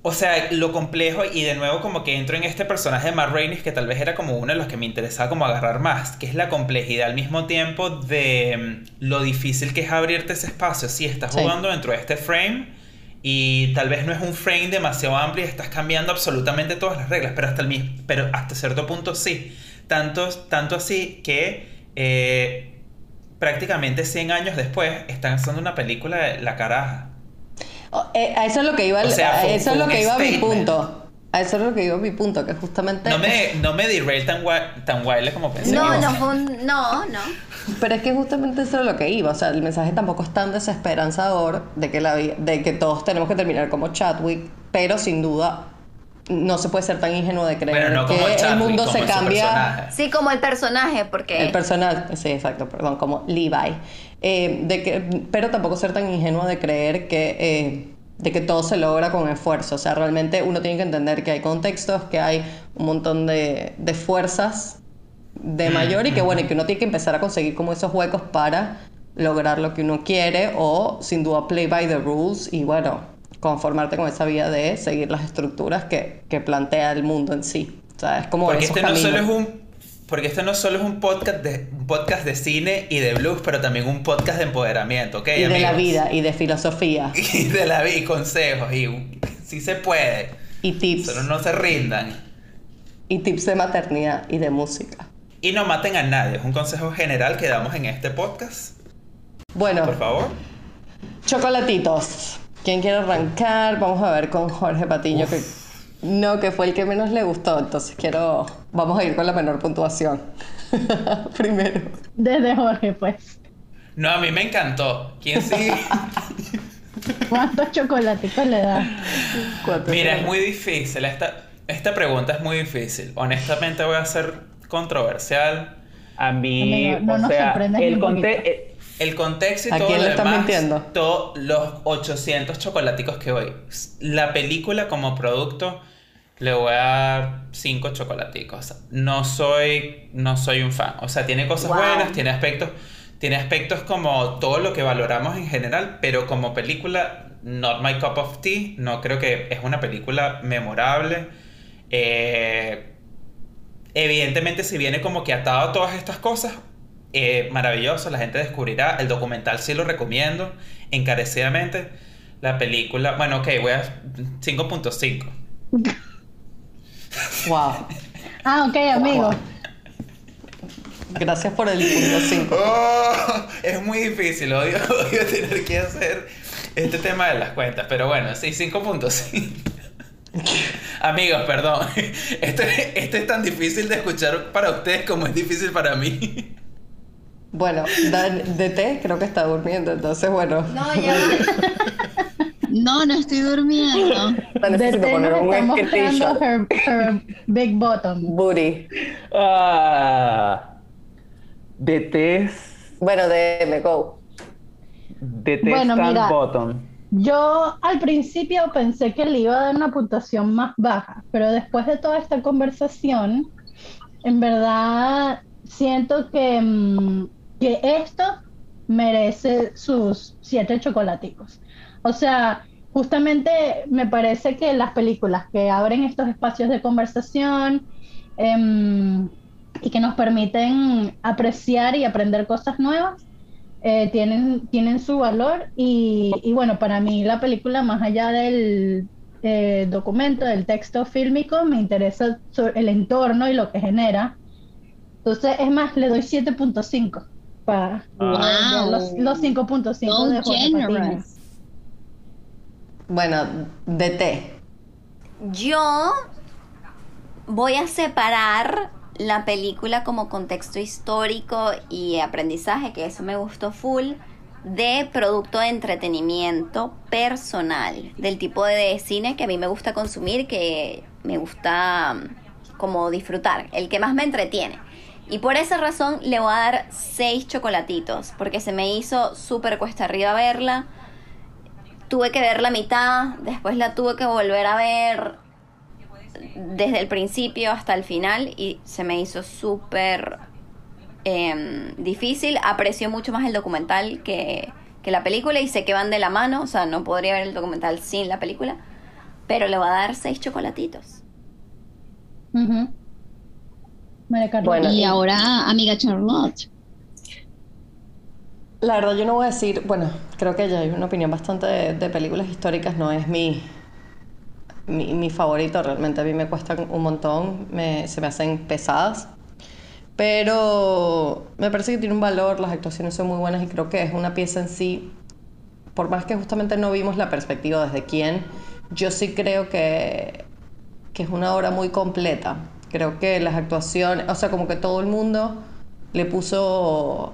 Speaker 8: O sea, lo complejo y de nuevo como que entro en este personaje de Matt Rainey que tal vez era como uno de los que me interesaba como agarrar más, que es la complejidad al mismo tiempo de mm, lo difícil que es abrirte ese espacio. Si estás
Speaker 1: Sí.
Speaker 8: jugando dentro de este frame y tal vez no es un frame demasiado amplio y estás cambiando absolutamente todas las reglas, pero hasta, el mismo, pero hasta cierto punto sí. Tanto, tanto así que eh, prácticamente 100 años después están haciendo una película de La Caraja.
Speaker 1: Oh, eh, a eso es lo que iba,
Speaker 8: O sea,
Speaker 1: a
Speaker 8: fue-
Speaker 1: eso es lo que iba a mi
Speaker 8: statement.
Speaker 1: punto. A eso es lo que digo mi punto, que justamente...
Speaker 8: No me, no me derail tan, gua- tan wild como pensé.
Speaker 6: No,
Speaker 8: iba
Speaker 6: no fue un. No, no.
Speaker 1: Pero es que justamente eso es lo que iba, o sea, el mensaje tampoco es tan desesperanzador de que, la, de que todos tenemos que terminar como Chadwick, pero sin duda no se puede ser tan ingenuo de creer
Speaker 8: Bueno, no
Speaker 1: que el
Speaker 8: Chadwick,
Speaker 1: mundo se cambia...
Speaker 8: personaje.
Speaker 6: Sí, como el personaje, porque.
Speaker 1: El personal, sí, exacto, perdón, como Levi. Eh, de que, pero tampoco ser tan ingenuo de creer que, eh, de que todo se logra con esfuerzo. O sea, realmente uno tiene que entender que hay contextos, que hay un montón de, de fuerzas de
Speaker 8: Mm,
Speaker 1: mayor y que bueno, y que uno tiene que empezar a conseguir como esos huecos para lograr lo que uno quiere o sin duda play by the rules y bueno, conformarte con esa vía de seguir las estructuras que, que plantea el mundo en sí. O sea, es como
Speaker 8: Porque
Speaker 1: esos
Speaker 8: este no solo es un porque este no solo es un podcast de un podcast de cine y de blues, pero también un podcast de empoderamiento, ¿ok?
Speaker 1: y de la vida y de filosofía
Speaker 8: Y de la vida y consejos y sí se puede.
Speaker 1: y tips
Speaker 8: Solo no se rindan
Speaker 1: y tips de maternidad y de música.
Speaker 8: y no maten a nadie. Es un consejo general que damos en este podcast.
Speaker 1: Bueno,
Speaker 8: Por favor.
Speaker 1: chocolatitos. ¿Quién quiere arrancar? Vamos a ver con Jorge Patiño que no, que fue el que menos le gustó, entonces quiero vamos a ir con la menor puntuación. Primero.
Speaker 3: Desde Jorge, pues.
Speaker 8: No, a mí me encantó. ¿Quién sí?
Speaker 3: ¿Cuántos chocolaticos le da?
Speaker 1: ¿Cuánto
Speaker 8: Mira, es muy difícil. Esta, esta pregunta es muy difícil. Honestamente voy a ser controversial.
Speaker 2: A mí,
Speaker 3: Amigo, no
Speaker 2: o sea, el conte- eh,
Speaker 8: El contexto y
Speaker 1: ¿A
Speaker 8: todo
Speaker 1: quién
Speaker 8: lo
Speaker 1: le estás
Speaker 8: demás,
Speaker 1: mintiendo?
Speaker 8: todos los 800 chocolaticos que voy. La película como producto le voy a dar 5 chocolaticos. No soy, no soy un fan. O sea, tiene cosas
Speaker 6: Wow.
Speaker 8: buenas, tiene aspectos, tiene aspectos como todo lo que valoramos en general, pero como película, not my cup of tea. No creo que es una película memorable. Eh, evidentemente, si viene como que atado a todas estas cosas, eh, maravilloso, la gente descubrirá. El documental sí lo recomiendo encarecidamente. La película, bueno, ok, voy a 5.5.
Speaker 1: Wow.
Speaker 3: Ah, ok, amigo.
Speaker 1: Gracias por el punto 5.
Speaker 8: Oh, es muy difícil, odio, odio tener que hacer este tema de las cuentas, pero bueno, sí, 5.5. Amigos, perdón. Esto, esto es tan difícil de escuchar para ustedes como es difícil para mí.
Speaker 1: Bueno, Dan- DT creo que está durmiendo, entonces bueno.
Speaker 6: No, ya.
Speaker 4: No, no estoy durmiendo.
Speaker 1: Necesito
Speaker 3: Desde
Speaker 1: poner un screenshot.
Speaker 3: her, her big bottom.
Speaker 1: Booty.
Speaker 2: ah, DTs,
Speaker 1: Bueno, DM, go.
Speaker 2: DTs
Speaker 3: Bueno, mira.
Speaker 2: bottom.
Speaker 3: Yo al principio pensé que le iba a dar una puntuación más baja, pero después de toda esta conversación, en verdad siento que, mm, que esto merece sus siete chocolaticos. O sea, justamente me parece que las películas que abren estos espacios de conversación em, y que nos permiten apreciar y aprender cosas nuevas, eh, tienen, tienen su valor y, y bueno, para mí la película, más allá del eh, documento, del texto fílmico, me interesa el entorno y lo que genera. Entonces, es más, le doy 7.5 para
Speaker 2: Ah.
Speaker 4: Wow.
Speaker 3: los, los 5.5
Speaker 4: So
Speaker 3: de Jorge
Speaker 1: Bueno, DT.
Speaker 6: Yo voy a separar la película como contexto histórico y aprendizaje, que eso me gustó full, de producto de entretenimiento personal, del tipo de cine que a mí me gusta consumir, que me gusta mm, como disfrutar, el que más me entretiene. Y por esa razón le voy a dar seis chocolatitos, porque se me hizo súper cuesta arriba verla. Tuve que ver la mitad, después la tuve que volver a ver desde el principio hasta el final y se me hizo súper em, difícil. Aprecio mucho más el documental que, que la película y sé que van de la mano, o sea, no podría ver el documental sin la película, pero le voy a dar seis chocolatitos.
Speaker 3: Ujú. María Carmen.
Speaker 1: Bueno,
Speaker 4: Y
Speaker 1: y-
Speaker 4: ahora, amiga Charlotte.
Speaker 1: La verdad yo no voy a decir, bueno, creo que ya hay una opinión bastante de, de películas históricas, no es mi, mi, mi favorito, realmente a mí me cuestan un montón, me- se me hacen pesadas, pero me parece que tiene un valor, las actuaciones son muy buenas y creo que es una pieza en sí, por más que justamente no vimos la perspectiva desde quién, yo sí creo que, que es una obra muy completa. Creo que las actuaciones, o sea, como que todo el mundo le puso,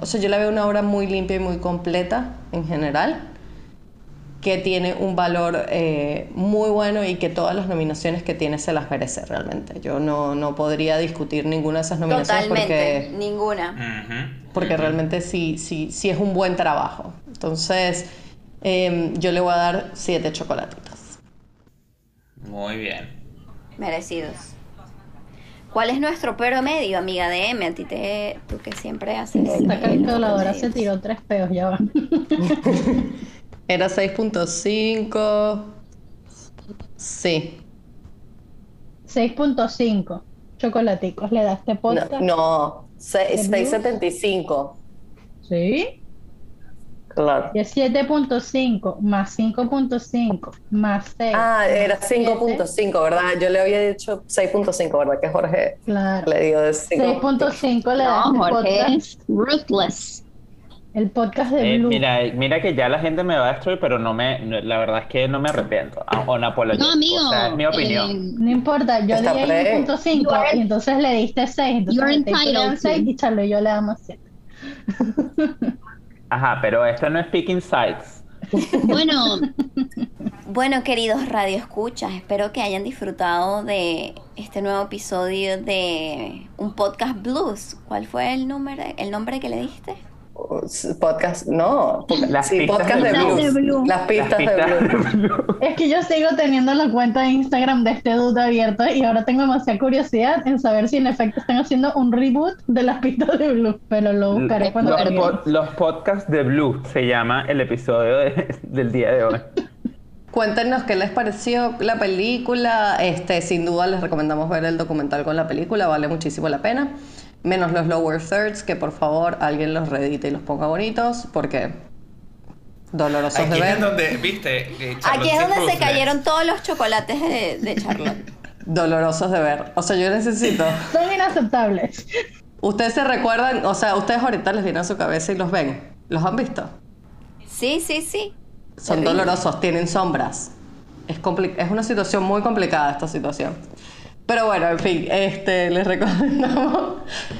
Speaker 1: o sea, yo la veo una obra muy limpia y muy completa en general, que tiene un valor eh, muy bueno y que todas las nominaciones que tiene se las merece realmente. Yo no, no podría discutir ninguna de esas nominaciones
Speaker 6: Totalmente,
Speaker 1: porque
Speaker 6: ninguna.
Speaker 1: Porque realmente sí, sí, sí es un buen trabajo. Entonces, em, yo le voy a dar siete chocolatitos.
Speaker 8: Muy bien.
Speaker 6: Merecidos. ¿Cuál es nuestro promedio, amiga de M? A ti te, tú que siempre haces.
Speaker 3: Esta calculadora se tiró tres peos, ya va.
Speaker 1: Era 6.5. Sí.
Speaker 3: 6.5 chocolaticos le da este
Speaker 1: No,
Speaker 3: podcast.
Speaker 1: no se-
Speaker 3: ¿El Blue?
Speaker 1: 6.75.
Speaker 3: Sí.
Speaker 1: Claro.
Speaker 3: Y es 7.5 más 5.5 más 6.
Speaker 1: Ah, era
Speaker 3: más siete.
Speaker 1: 5.5, ¿verdad? Yo le había dicho 6.5, ¿verdad? Que Jorge
Speaker 3: Claro.
Speaker 1: le dio de 5.
Speaker 3: 6.5 le da
Speaker 4: No,
Speaker 3: este
Speaker 4: Jorge
Speaker 3: podcast.
Speaker 4: es ruthless.
Speaker 3: El podcast de
Speaker 2: Eh,
Speaker 3: Blue.
Speaker 2: mira, mira que ya la gente me va a destruir, pero no me, no- la verdad es que no me arrepiento. Ah, O no
Speaker 4: amigo.
Speaker 2: O sea, es mi opinión.
Speaker 4: eh,
Speaker 3: No importa, yo
Speaker 1: Está
Speaker 3: di ahí
Speaker 1: pre.
Speaker 3: 1.5 y entonces le diste 6. Entonces
Speaker 4: You're entitled
Speaker 3: seis
Speaker 4: to.
Speaker 3: y Charlo y yo le damos 7.
Speaker 2: Ajá, pero esto no es Picking Sides.
Speaker 4: bueno,
Speaker 6: Bueno, queridos radioescuchas, espero que hayan disfrutado de este nuevo episodio de un podcast blues. ¿Cuál fue el número, el nombre que le diste?
Speaker 1: Podcast, no.
Speaker 2: Las
Speaker 1: sí,
Speaker 2: pistas
Speaker 1: podcast
Speaker 2: de
Speaker 1: de
Speaker 4: Blue.
Speaker 1: blues.
Speaker 4: de.
Speaker 1: Las pistas,
Speaker 2: Las pistas
Speaker 1: de blues.
Speaker 2: de.
Speaker 3: Es que yo sigo teniendo la cuenta de Instagram de este dude abierto y ahora tengo demasiada curiosidad en saber si en efecto están haciendo un reboot de las pistas de Blue, pero lo buscaré cuando
Speaker 2: Los, po- los podcasts de Blue se llama el episodio de- del día de hoy.
Speaker 1: Cuéntenos qué les pareció la película. Este, sin duda les recomendamos ver el documental con la película, vale muchísimo la pena. Menos los lower thirds, que por favor alguien los reedite y los ponga bonitos, porque dolorosos
Speaker 8: Aquí
Speaker 1: de
Speaker 8: es
Speaker 1: ver.
Speaker 8: donde, viste, Eh,
Speaker 6: Aquí es donde se cayeron todos los chocolates de, de Charlotte.
Speaker 1: Dolorosos de ver. O sea, yo necesito.
Speaker 3: Son inaceptables.
Speaker 1: Ustedes se recuerdan, o sea, ustedes ahorita les viene a su cabeza y los ven. ¿Los han visto?
Speaker 6: Sí, sí, sí.
Speaker 1: Son dolorosos, tienen sombras. Es, es una situación muy complicada esta situación. Pero bueno, en fin, este, les recomendamos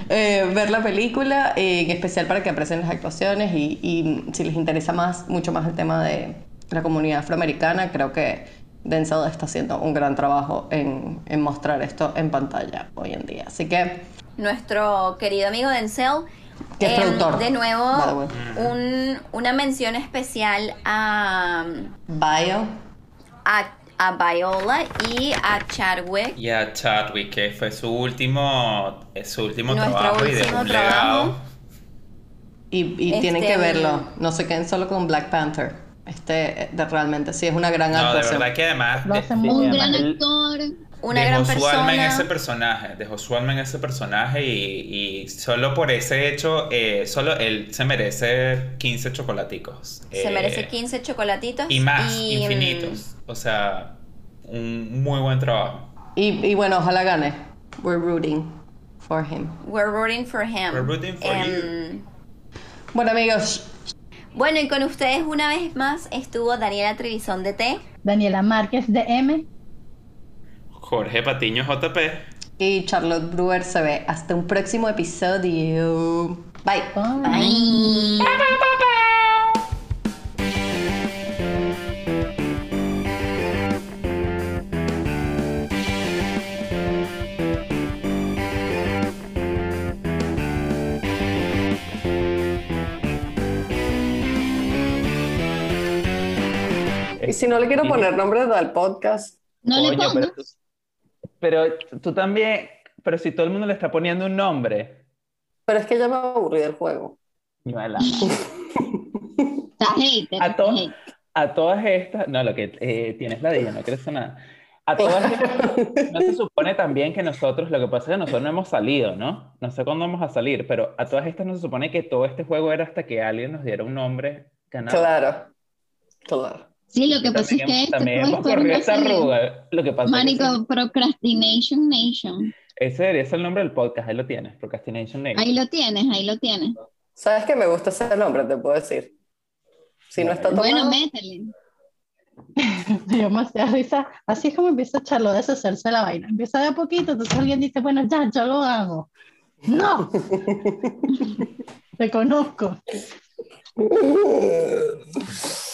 Speaker 1: eh, ver la película, eh, en especial para que aprecien las actuaciones y, y si les interesa más, mucho más el tema de la comunidad afroamericana, creo que Denzel está haciendo un gran trabajo en, en mostrar esto en pantalla hoy en día. Así que
Speaker 6: Nuestro querido amigo Denzel.
Speaker 1: Que es
Speaker 6: em,
Speaker 1: productor,
Speaker 6: de nuevo, un- una mención especial a,
Speaker 1: Bio,
Speaker 6: a, a Viola y a Chadwick.
Speaker 8: Y a Chadwick, que fue su último, eh, su último
Speaker 6: Nuestro
Speaker 8: trabajo y
Speaker 6: último
Speaker 8: un
Speaker 6: trabajo.
Speaker 8: legado.
Speaker 1: y, y tienen
Speaker 6: Este,
Speaker 1: que verlo, no se queden solo con Black Panther. Este, eh, de- realmente, sí, es una gran
Speaker 8: No, de
Speaker 1: actuación.
Speaker 8: verdad que además
Speaker 3: Lo
Speaker 8: de-
Speaker 3: muy
Speaker 4: un
Speaker 2: sí,
Speaker 3: bien.
Speaker 4: gran
Speaker 2: el-
Speaker 4: actor.
Speaker 6: Una
Speaker 8: dejó
Speaker 6: gran
Speaker 8: su alma en ese
Speaker 6: persona.
Speaker 8: personaje, dejó su alma en ese personaje y, y solo por ese hecho, eh, solo él se merece 15 chocolaticos.
Speaker 6: Se
Speaker 8: Eh,
Speaker 6: merece 15 chocolatitos.
Speaker 8: Y más,
Speaker 6: y, mm,
Speaker 8: infinitos. O sea, un muy buen trabajo.
Speaker 1: Y, y bueno, ojalá gane. We're rooting for him.
Speaker 6: We're rooting for him.
Speaker 8: We're rooting for
Speaker 6: Em,
Speaker 1: Bueno, amigos,
Speaker 6: Bueno, y con ustedes una vez más estuvo Daniela Trevisón de T.
Speaker 3: Daniela Márquez de M.
Speaker 8: Jorge Patiño JP.
Speaker 1: y Charlotte Brewer se ve. Hasta un próximo episodio. Bye.
Speaker 3: Bye.
Speaker 1: Y si no le quiero poner nombre al podcast,
Speaker 4: No le
Speaker 2: Coño, pero,
Speaker 4: pongas.
Speaker 2: tú, pero tú también, pero si todo el mundo le está poniendo un nombre.
Speaker 1: pero es que ya me aburrí del juego.
Speaker 2: Ñuela.
Speaker 4: Está hater.
Speaker 2: A, to- a todas estas, no, lo que eh, tienes la dilla, no crees nada. A todas estas, no se supone también que nosotros, lo que pasa es que nosotros no hemos salido, ¿no? No sé cuándo vamos a salir, pero a todas estas no se supone que todo este juego era hasta que alguien nos diera un nombre ganado.
Speaker 1: Claro. Claro.
Speaker 4: Sí, lo que pasa es que esto
Speaker 2: también hemos corrido esa
Speaker 4: salió.
Speaker 2: arruga. Lo que pasa es que
Speaker 4: Procrastination Nation.
Speaker 2: ese debería ser el nombre del podcast, ahí lo tienes, Procrastination Nation.
Speaker 4: Ahí lo tienes, ahí lo tienes.
Speaker 1: ¿Sabes que me gusta ese nombre? Te puedo decir. Si no está tomado,
Speaker 4: Bueno, métele.
Speaker 3: Me dio demasiada risa. Así es como empieza Charlo a deshacerse de la vaina. Empieza de a poquito, entonces alguien dice, bueno, ya, yo lo hago. ¡No! Te conozco.